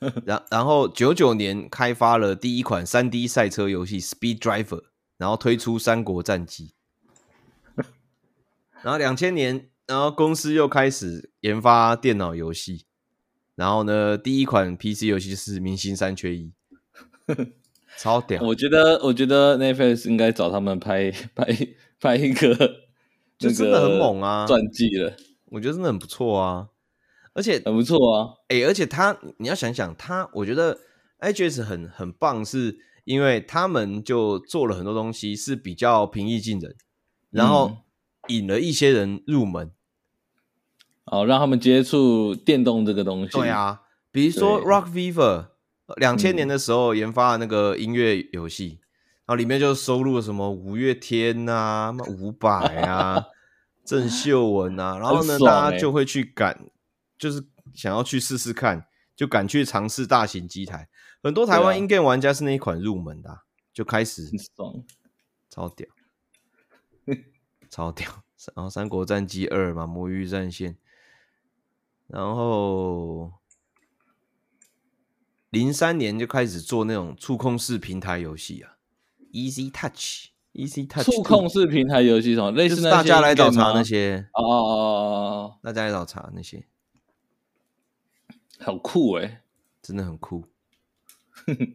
然然后九九年开发了第一款三 D 赛车游戏《Speed Driver》，然后推出《三国战记》。然后两千年，然后公司又开始研发电脑游戏。然后呢，第一款 PC 游戏是《明星三缺一 》。超屌！我觉得，我觉得 Netflix 应该找他们拍拍拍一个，就真的很猛啊！传记了，我觉得真的很不错啊！而且很不错啊。哎、欸，而且他你要想想，他我觉得 IGS 很很棒，是因为他们就做了很多东西是比较平易近人，然后引了一些人入门，哦，让他们接触电动这个东西。对啊，比如说 Rock Fever，两千年的时候研发的那个音乐游戏。然后里面就收录了什么五月天呐、啊、伍佰啊、郑秀文啊，然后呢，欸、大家就会去赶，就是想要去试试看，就敢去尝试大型机台。很多台湾 in-game 玩家是那一款入门的、啊，就开始很爽，超屌，超屌。然后《三国战记二》嘛，《魔域战线》，然后零三年就开始做那种触控式平台游戏啊。Easy Touch，Easy Touch，触控式平台游戏什么？类似大家来找茬那些哦哦哦，大家来找茬那些，很酷哎、欸，真的很酷。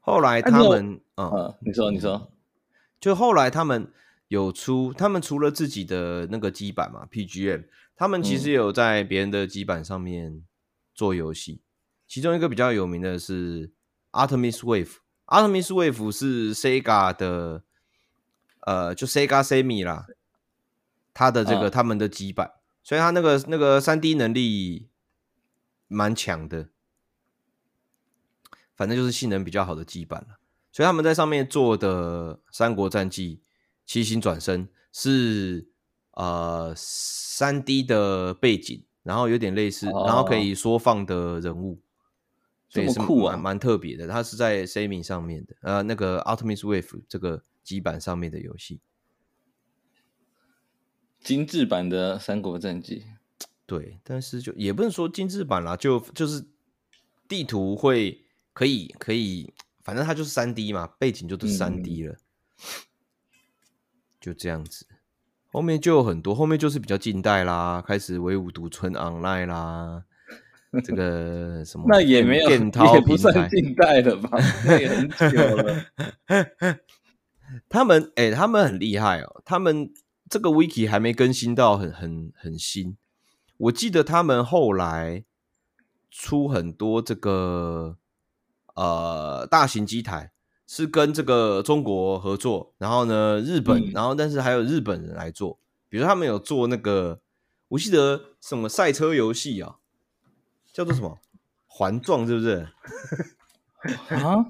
后来他们，嗯，嗯，你说，你说，就后来他们有出，他们除了自己的那个基板嘛，PGM，他们其实有在别人的基板上面做游戏、嗯，其中一个比较有名的是 Artemis Wave。Artemis Wave 是 Sega 的，呃，就 Sega Sammy 啦，他的这个、啊、他们的基板，所以他那个那个三 D 能力蛮强的，反正就是性能比较好的基板了。所以他们在上面做的《三国战记》《七星转身》是呃三 D 的背景，然后有点类似，然后可以缩放的人物。所以是酷啊，蛮特别的。它是在 s a m i n g 上面的，呃，那个 Ultimate Wave 这个基板上面的游戏，精致版的《三国战记》。对，但是就也不能说精致版啦，就就是地图会可以可以，反正它就是三 D 嘛，背景就是三 D 了，嗯，就这样子。后面就有很多，后面就是比较近代啦，开始唯吾独尊 Online 啦。这个 什么？那也没有，也不算近代的吧？那也很久了。他们哎、欸，他们很厉害哦。他们这个 wiki 还没更新到很很很新。我记得他们后来出很多这个呃大型机台，是跟这个中国合作，然后呢日本、嗯，然后但是还有日本人来做。比如他们有做那个，我记得什么赛车游戏啊？叫做什么环状是不是？啊，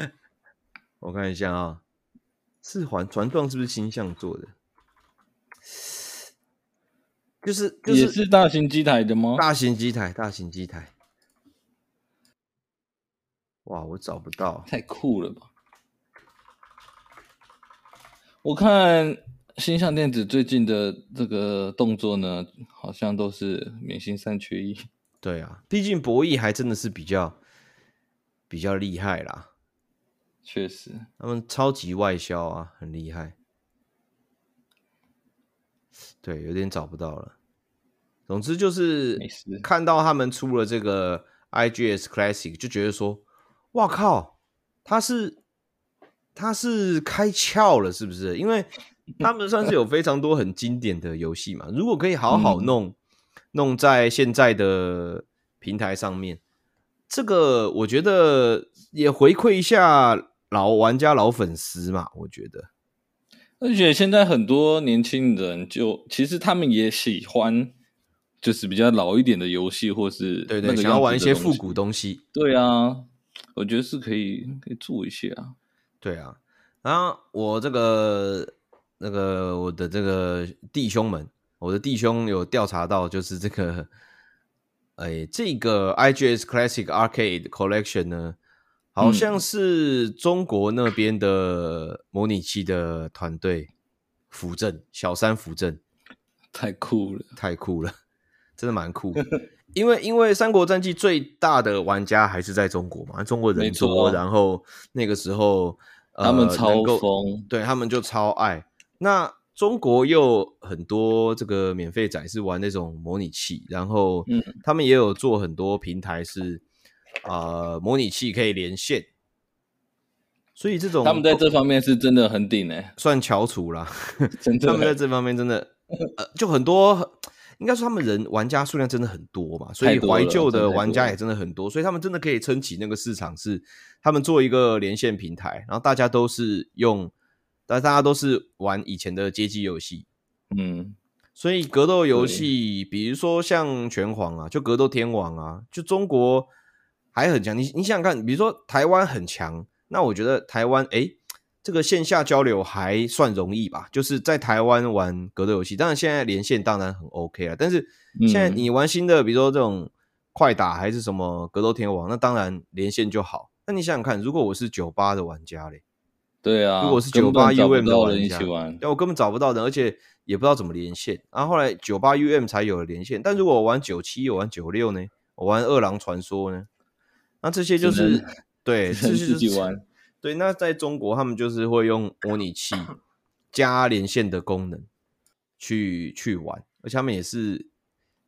我看一下啊，是环环状是不是星象做的？就是就是也是大型机台的吗？大型机台，大型机台。哇，我找不到，太酷了吧！我看星象电子最近的这个动作呢，好像都是明星三缺一。对啊，毕竟博弈还真的是比较比较厉害啦。确实，他们超级外销啊，很厉害。对，有点找不到了。总之就是看到他们出了这个 IGS Classic，就觉得说，哇靠，他是他是开窍了，是不是？因为他们算是有非常多很经典的游戏嘛，如果可以好好弄。嗯弄在现在的平台上面，这个我觉得也回馈一下老玩家、老粉丝嘛。我觉得，而且现在很多年轻人就其实他们也喜欢，就是比较老一点的游戏，或是对对，想要玩一些复古东西。对啊，我觉得是可以可以做一些啊。对啊，然后我这个那个我的这个弟兄们。我的弟兄有调查到，就是这个，哎，这个 IGS Classic Arcade Collection 呢，好像是中国那边的模拟器的团队扶正，小三扶正，太酷了，太酷了，真的蛮酷。因为因为《三国战记》最大的玩家还是在中国嘛，中国人多，然后那个时候、呃、他们超疯，对他们就超爱。那。中国又很多这个免费仔是玩那种模拟器，然后他们也有做很多平台是啊、呃、模拟器可以连线，所以这种他们在这方面是真的很顶诶，算翘楚啦。他们在这方面真的呃就很多，应应该说他们人玩家数量真的很多嘛，所以怀旧的玩家也真的很多，所以他们真的可以撑起那个市场，是他们做一个连线平台，然后大家都是用，但大家都是玩以前的街机游戏，嗯，所以格斗游戏，比如说像拳皇啊，就格斗天王啊，就中国还很强，你你想想看，比如说台湾很强，那我觉得台湾哎。诶这个线下交流还算容易吧，就是在台湾玩格斗游戏，当然现在连线当然很 OK 了。但是现在你玩新的，比如说这种快打还是什么格斗天王，那当然连线就好。那你想想看，如果我是九八的玩家嘞，对啊，如果是九八 UM 的玩家，对我根本找不到人，而且也不知道怎么连线。然后后来九八 UM 才有了连线，但如果我玩九七，我玩九六呢？我玩二狼传说呢？那这些就是对，这些自己玩。对，那在中国，他们就是会用模拟器 加连线的功能去去玩，而且他们也是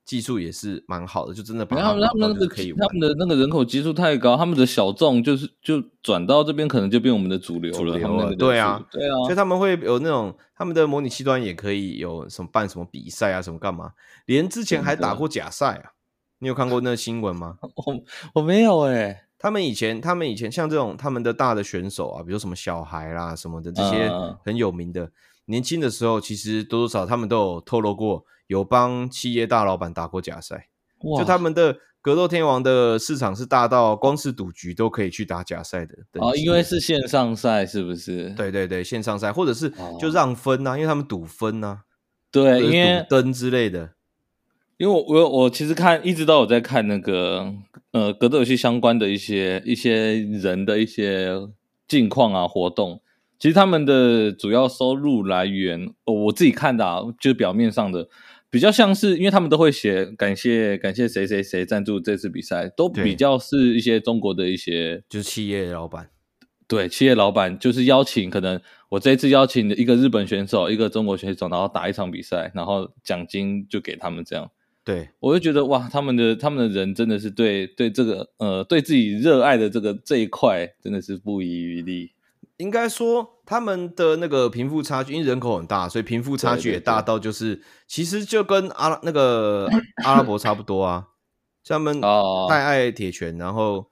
技术也是蛮好的，就真的把他们那个可以，他们的那个人口基数太高，他们的小众就是就转到这边，可能就变我们的主流了。主流了对啊，对啊，所以他们会有那种他们的模拟器端也可以有什么办什么比赛啊，什么干嘛，连之前还打过假赛啊。你有看过那个新闻吗？我我没有哎、欸。他们以前，他们以前像这种他们的大的选手啊，比如什么小孩啦什么的这些很有名的，uh, 年轻的时候其实多多少少他们都有透露过，有帮企业大老板打过假赛。哇！就他们的格斗天王的市场是大到光是赌局都可以去打假赛的。哦，因为是线上赛，是不是？对对对，线上赛，或者是就让分呐、啊，因为他们赌分呐、啊，对，因为赌灯之类的。因为我我我其实看一直都有在看那个呃格斗游戏相关的一些一些人的一些近况啊活动，其实他们的主要收入来源，哦、我自己看的啊，就是表面上的比较像是，因为他们都会写感谢感谢谁谁谁赞助这次比赛，都比较是一些中国的一些就是企业老板，对企业老板就是邀请，可能我这一次邀请的一个日本选手，一个中国选手，然后打一场比赛，然后奖金就给他们这样。对，我就觉得哇，他们的他们的人真的是对对这个呃对自己热爱的这个这一块真的是不遗余力。应该说他们的那个贫富差距，因为人口很大，所以贫富差距也大到就是其实就跟阿拉那个 阿拉伯差不多啊。像他们太爱铁拳，然后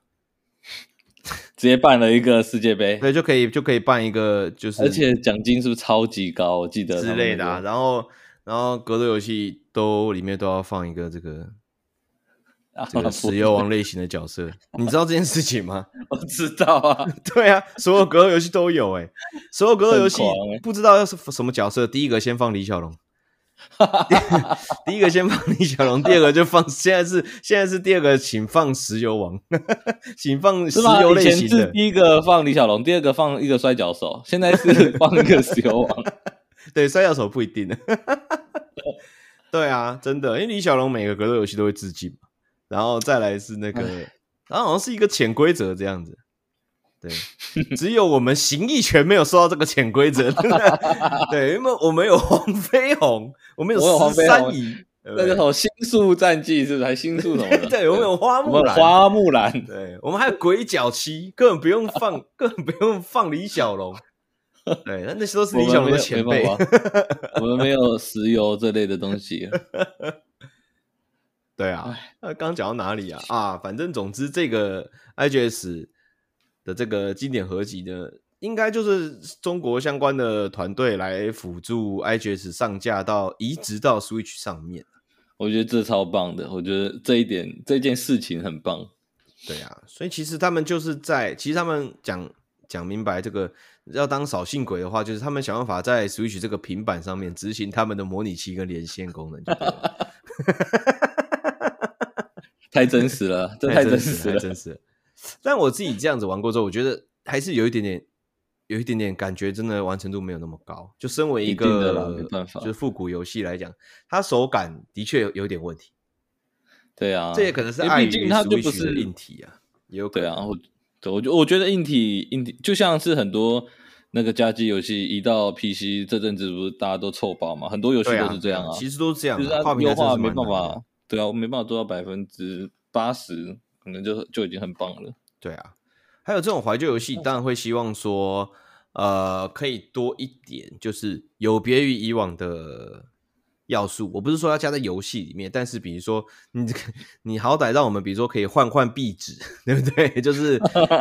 直接办了一个世界杯，对，就可以就可以办一个就是，而且奖金是不是超级高？我记得之类的啊，然后。然后格斗游戏都里面都要放一个这个这个石油王类型的角色，你知道这件事情吗？我知道啊，对啊，所有格斗游戏都有哎，所有格斗游戏不知道要是什么角色，第一个先放李小龙，第一个先放李小龙，第二个就放现在是现在是第二个，请放石油王，请放石油类型的，第一个放李小龙，第二个放一个摔跤手，现在是放一个石油王。对，摔跤手不一定的。对啊，真的，因为李小龙每个格斗游戏都会致敬嘛，然后再来是那个，然后好像是一个潜规则这样子。对，只有我们形意拳没有受到这个潜规则。对，因为我们有黄飞鸿，我们有十三姨，那个什么星宿战记是不是？还星宿什么的？对，我们有花木兰，花木兰。对，我们还有鬼脚七，根本不用放，根本不用放李小龙。对，那那些都是李小龙的前辈，我们没有石油这类的东西。对啊，那刚讲到哪里啊？啊，反正总之这个 IGS 的这个经典合集呢，应该就是中国相关的团队来辅助 IGS 上架到移植到 Switch 上面。我觉得这超棒的，我觉得这一点这件事情很棒。对啊，所以其实他们就是在，其实他们讲。讲明白，这个要当扫兴鬼的话，就是他们想办法在 Switch 这个平板上面执行他们的模拟器跟连线功能就对了，太真实了，这太真实了，太真实了。但我自己这样子玩过之后，我觉得还是有一点点，有一点点感觉，真的完成度没有那么高。就身为一个，没办法，就是复古游戏来讲，它手感的确有有点问题。对啊，这也可能是碍于 Switch 的硬体啊，也有可能。我觉我觉得硬体硬体就像是很多那个家机游戏移到 PC 这阵子不是大家都臭爆嘛？很多游戏都是这样啊，啊其实都是这样，就是它优化没办法，对啊，我没办法做到百分之八十，可能就就已经很棒了。对啊，还有这种怀旧游戏，当然会希望说，呃，可以多一点，就是有别于以往的要素。我不是说要加在游戏里面，但是比如说你你好歹让我们比如说可以换换壁纸，对不对？就是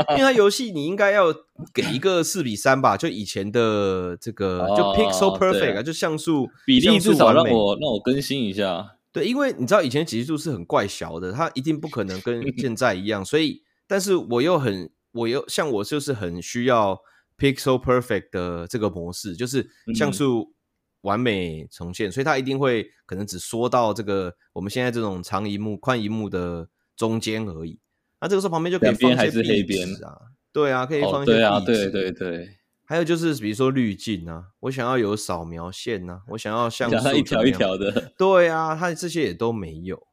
因为它游戏你应该要给一个四比三吧，就以前的这个就 pixel perfect 啊，就像素比例至少让我让我更新一下。对，因为你知道以前解析度是很怪小的，它一定不可能跟 现在一样，所以，但是我又很，我又像我就是很需要 pixel perfect 的这个模式，就是像素完美重现，嗯、所以它一定会可能只缩到这个我们现在这种长一幕、宽一幕的中间而已。那这个时候旁边就可以放一些壁纸啊，对啊，可以放一些壁纸、哦、对啊，对对对。还有就是，比如说滤镜啊，我想要有扫描线啊，我想要像素一条一条的，对啊，它这些也都没有。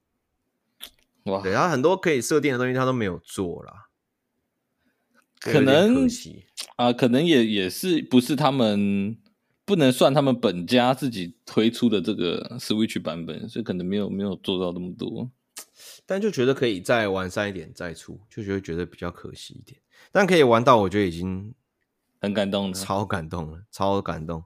哇，对，它很多可以设定的东西，它都没有做啦。可能啊，可能也也是不是他们不能算他们本家自己推出的这个 Switch 版本，所以可能没有没有做到那么多。但就觉得可以再完善一点再出，就觉得觉得比较可惜一点。但可以玩到，我觉得已经。很感动，超感动了，超感动。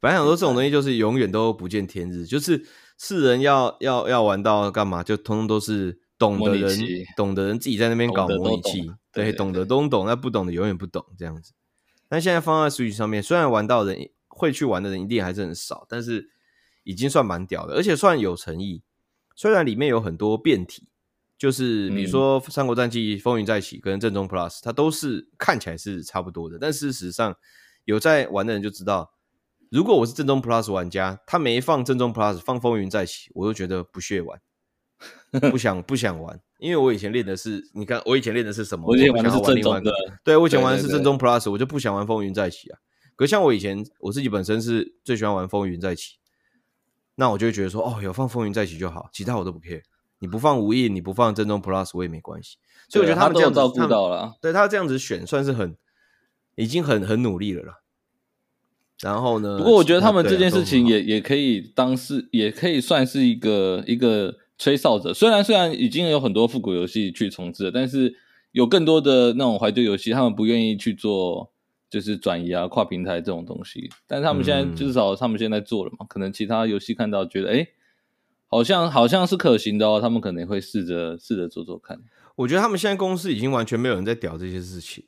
本来想说这种东西就是永远都不见天日，就是世人要要要玩到干嘛，就通通都是懂的人，懂的人自己在那边搞模拟器，对，懂得都懂，那不懂的永远不懂这样子。但现在放在 Switch 上面，虽然玩到人会去玩的人一定还是很少，但是已经算蛮屌的，而且算有诚意。虽然里面有很多变体。就是比如说《三国战记》、《风云再起》跟《正宗 Plus》，它都是看起来是差不多的，但事实上有在玩的人就知道，如果我是正宗 Plus 玩家，他没放正宗 Plus，放《风云再起》，我就觉得不屑玩，不想不想玩，因为我以前练的是，你看我以前练的是什么？我以前玩的是正宗的，对，我以前玩的是正宗 Plus，我就不想玩《风云再起》啊。可像我以前我自己本身是最喜欢玩《风云再起》，那我就会觉得说，哦，有放《风云再起》就好，其他我都不 care。你不放无印，你不放正宗 Plus，我也没关系。所以我觉得他们这样照顾到了，对他这样子选算是很，已经很很努力了啦。然后呢？不过我觉得他们这件事情也也可以当是，也可以算是一个一个吹哨者。虽然虽然已经有很多复古游戏去重置了，但是有更多的那种怀旧游戏，他们不愿意去做，就是转移啊、跨平台这种东西。但是他们现在至少他们现在做了嘛，嗯、可能其他游戏看到觉得哎。诶好像好像是可行的哦，他们可能会试着试着做做看。我觉得他们现在公司已经完全没有人在屌这些事情，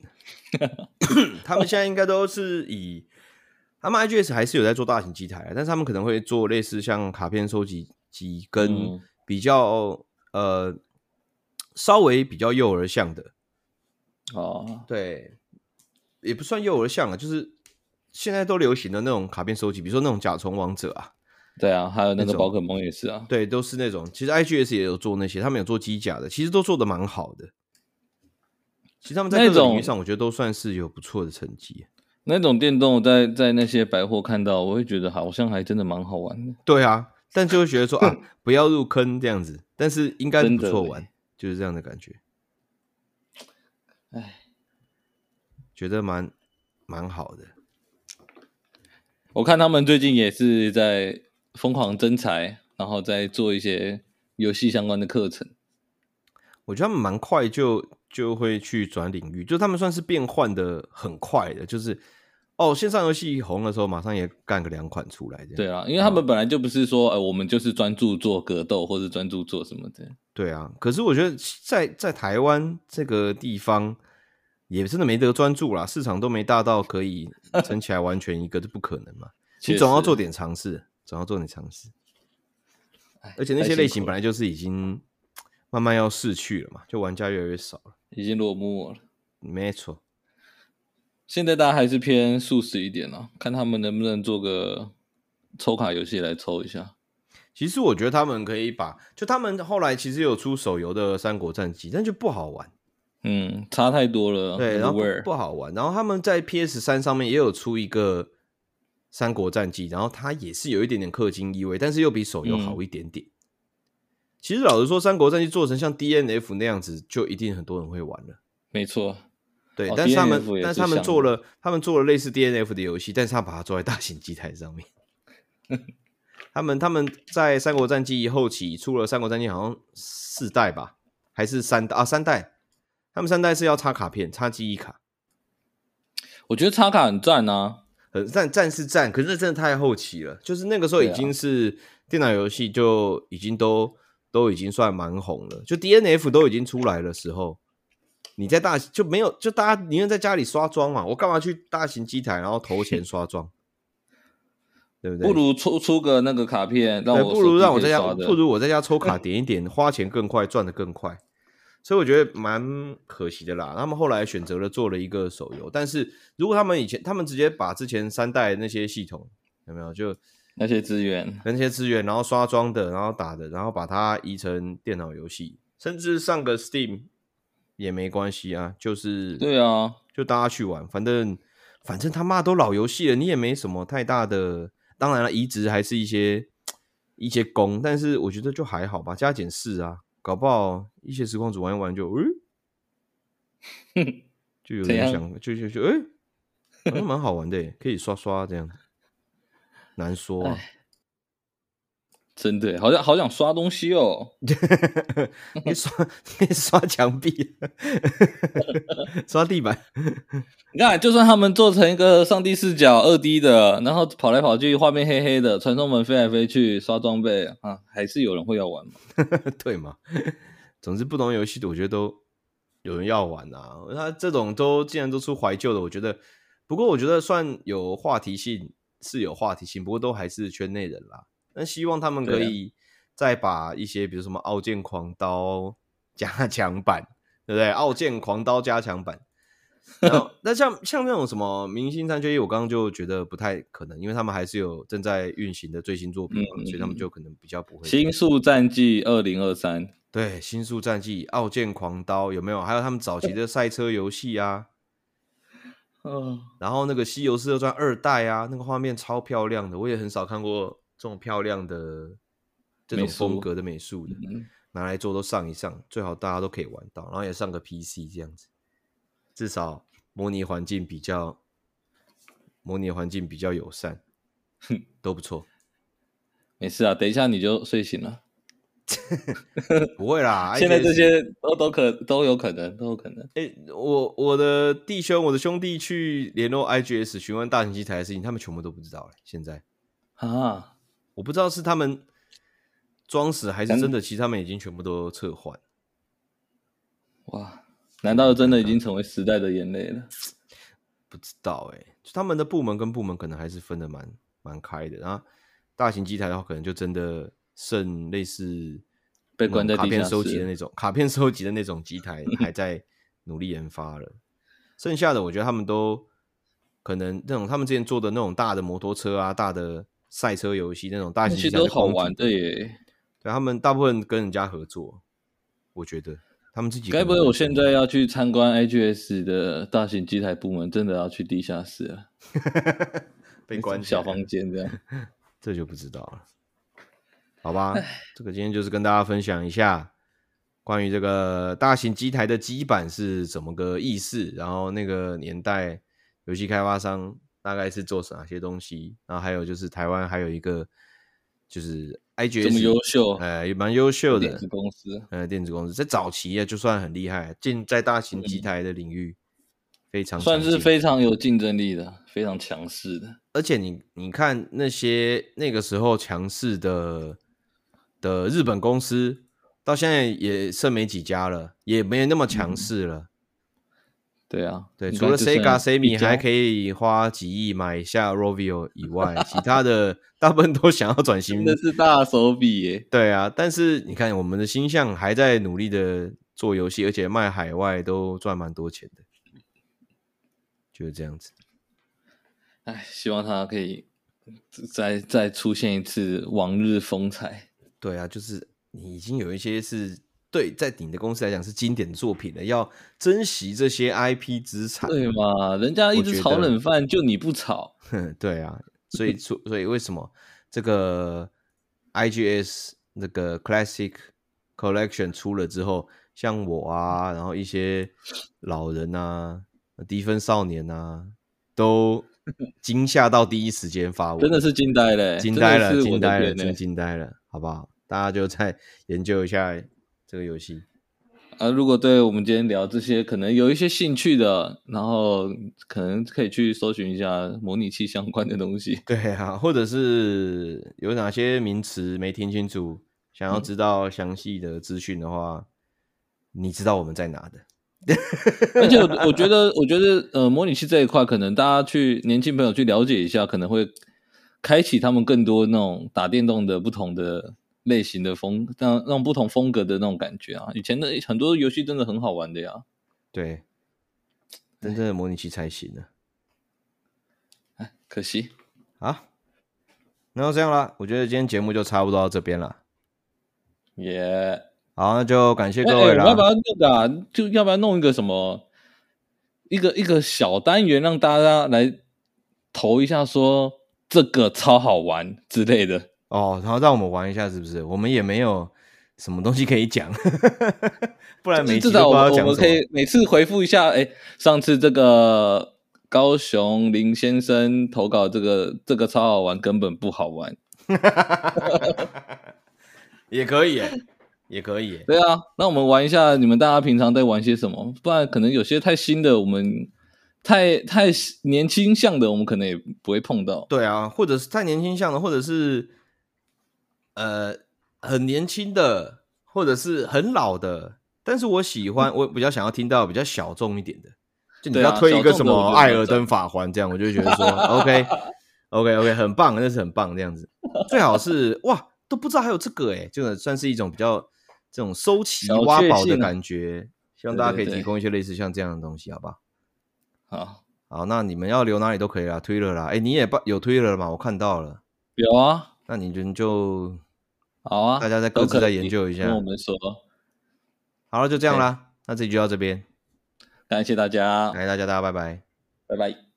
他们现在应该都是以他们 IGS 还是有在做大型机台，但是他们可能会做类似像卡片收集机跟比较、嗯、呃稍微比较幼儿向的哦，对，也不算幼儿向啊，就是现在都流行的那种卡片收集，比如说那种甲虫王者啊。对啊，还有那个宝可梦也是啊，对，都是那种。其实 IGS 也有做那些，他们有做机甲的，其实都做的蛮好的。其实他们在各种领域上，我觉得都算是有不错的成绩。那种电动在在那些百货看到，我会觉得好像还真的蛮好玩的。对啊，但就会觉得说啊，不要入坑这样子，但是应该不错玩，就是这样的感觉。觉得蛮蛮好的。我看他们最近也是在。疯狂征才，然后在做一些游戏相关的课程。我觉得他们蛮快就就会去转领域，就他们算是变换的很快的。就是哦，线上游戏红的时候，马上也干个两款出来。对啊，因为他们本来就不是说，呃，我们就是专注做格斗或者专注做什么的。对啊，可是我觉得在在台湾这个地方，也真的没得专注啦，市场都没大到可以撑起来完全一个，这不可能嘛。你总要做点尝试。总要做点尝试，而且那些类型本来就是已经慢慢要逝去了嘛，就玩家越来越少了，已经落幕了。没错，现在大家还是偏素食一点了，看他们能不能做个抽卡游戏来抽一下。其实我觉得他们可以把，就他们后来其实有出手游的《三国战记》，但就不好玩，嗯，差太多了，对，然后不，好玩。然后他们在 PS 三上面也有出一个。三国战记，然后它也是有一点点氪金意味，但是又比手游好一点点。嗯、其实老实说，三国战记做成像 DNF 那样子，就一定很多人会玩了。没错，对，哦、但是他们，但是他们做了，他们做了类似 DNF 的游戏，但是他把它做在大型机台上面。他们他们在三国战记后期出了三国战记，好像四代吧，还是三代啊？三代，他们三代是要插卡片，插记忆卡。我觉得插卡很赞啊。很赞，赞是赞，可是那真的太后期了。就是那个时候已经是电脑游戏就已经都都已经算蛮红了，就 DNF 都已经出来的时候，你在大就没有就大家宁愿在家里刷装嘛，我干嘛去大型机台然后投钱刷装？对不对？不如出出个那个卡片，让我不如让我在家，不如我在家抽卡点一点，花钱更快，赚的更快。所以我觉得蛮可惜的啦。他们后来选择了做了一个手游，但是如果他们以前他们直接把之前三代那些系统有没有就那些资源那些资源，然后刷装的，然后打的，然后把它移成电脑游戏，甚至上个 Steam 也没关系啊。就是对啊，就大家去玩，反正反正他妈都老游戏了，你也没什么太大的。当然了，移植还是一些一些功，但是我觉得就还好吧，加减试啊，搞不好一些实况组玩一玩就，诶，就有人想，就就就，诶，好像蛮好玩的，可以刷刷这样，难说啊。真的，好像好想刷东西哦！你刷，你刷墙壁，刷地板。你看，就算他们做成一个上帝视角二 D 的，然后跑来跑去，画面黑黑的，传送门飞来飞去，刷装备啊，还是有人会要玩嘛？对嘛？总之，不同游戏的，我觉得都有人要玩啊。他这种都既然都出怀旧的，我觉得，不过我觉得算有话题性，是有话题性，不过都还是圈内人啦。那希望他们可以再把一些，比如什么《傲剑狂刀》加强版，对不对？《傲剑狂刀》加强版。然后，那像像那种什么《明星三缺一》，我刚刚就觉得不太可能，因为他们还是有正在运行的最新作品嘛，嗯、所以他们就可能比较不会。星宿战记二零二三，对，新宿战记《傲剑狂刀》有没有？还有他们早期的赛车游戏啊。嗯。然后那个《西游释传二代》啊，那个画面超漂亮的，我也很少看过。这种漂亮的这种风格的美术的，嗯、拿来做都上一上，最好大家都可以玩到，然后也上个 PC 这样子，至少模拟环境比较模拟环境比较友善，哼，都不错。没事啊，等一下你就睡醒了，不会啦，现在这些都都可都有可能都有可能。哎、欸，我我的弟兄我的兄弟去联络 IGS 询问大型机台的事情，他们全部都不知道了。现在啊。我不知道是他们装死还是真的，其实他们已经全部都撤换。哇，难道真的已经成为时代的眼泪了？不知道哎、欸，就他们的部门跟部门可能还是分的蛮蛮开的。然后大型机台的话，可能就真的剩类似被关在卡片收集的那种卡片收集的那种机台还在努力研发了。剩下的，我觉得他们都可能那种他们之前做的那种大的摩托车啊，大的。赛车游戏那种大型机台都好玩的耶，对，他们大部分跟人家合作，我觉得他们自己。该不会我现在要去参观 IGS 的大型机台部门，真的要去地下室啊？被关小房间这样，这就不知道了。好吧，这个今天就是跟大家分享一下关于这个大型机台的基板是怎么个意思，然后那个年代游戏开发商。大概是做哪些东西？然后还有就是台湾还有一个就是 IGS 这么优秀，哎，也蛮优秀的电子公司。呃，电子公司在早期啊，就算很厉害，进在大型机台的领域非常算是非常有竞争力的，非常强势的。而且你你看那些那个时候强势的的日本公司，到现在也剩没几家了，也没那么强势了。嗯对啊，对，除了 Sega、Sammy 还可以花几亿买下 Rovio 以外，其他的 大部分都想要转型。真的是大手笔耶！对啊，但是你看，我们的星象还在努力的做游戏，而且卖海外都赚蛮多钱的，就是这样子。哎，希望他可以再再出现一次往日风采。对啊，就是你已经有一些是。对，在你的公司来讲是经典作品了，要珍惜这些 IP 资产，对嘛？人家一直炒冷饭，就你不炒，对啊，所以 所所以为什么这个 IGS 那个 Classic Collection 出了之后，像我啊，然后一些老人啊、低分少年啊，都 惊吓到第一时间发文，真的是惊呆了，惊呆了，惊呆了，真惊呆了，好不好？大家就再 研究一下。这个游戏啊，如果对我们今天聊这些可能有一些兴趣的，然后可能可以去搜寻一下模拟器相关的东西。对啊，或者是有哪些名词没听清楚，想要知道详细的资讯的话，嗯、你知道我们在哪的。而且我我觉得，我觉得呃，模拟器这一块，可能大家去年轻朋友去了解一下，可能会开启他们更多那种打电动的不同的类型的风，让让不同风格的那种感觉啊。以前的很多游戏真的很好玩的呀。对，真正的模拟器才行呢。哎，可惜啊。那就这样啦，我觉得今天节目就差不多到这边了。耶、yeah.。好，那就感谢各位了。欸欸、要不要那个啊？就要不要弄一个什么，一个一个小单元，让大家来投一下，说这个超好玩之类的。哦，然后让我们玩一下，是不是？我们也没有什么东西可以讲，不然每次都不知道讲什么。我们可以每次回复一下。哎、欸，上次这个高雄林先生投稿，这个这个超好玩，根本不好玩。也可以。也可以，对啊，那我们玩一下，你们大家平常在玩些什么？不然可能有些太新的，我们太太年轻向的，我们可能也不会碰到。对啊，或者是太年轻向的，或者是呃很年轻的，或者是很老的。但是我喜欢，我比较想要听到比较小众一点的，就你要推一个什么《艾尔登法环》这样，我就觉得说 OK OK OK 很棒，那是很棒这样子。最好是哇都不知道还有这个哎，就算是一种比较。这种收集挖宝的感觉，希望大家可以提供一些类似像这样的东西，好不好？好，好，那你们要留哪里都可以啦，推了啦，哎，你也有推了吗？我看到了，有啊，那你们就好啊，大家再各自再研究一下。跟我们说，好了，就这样啦，那这集就到这边，感谢大家，感谢大家，大家拜拜，拜拜。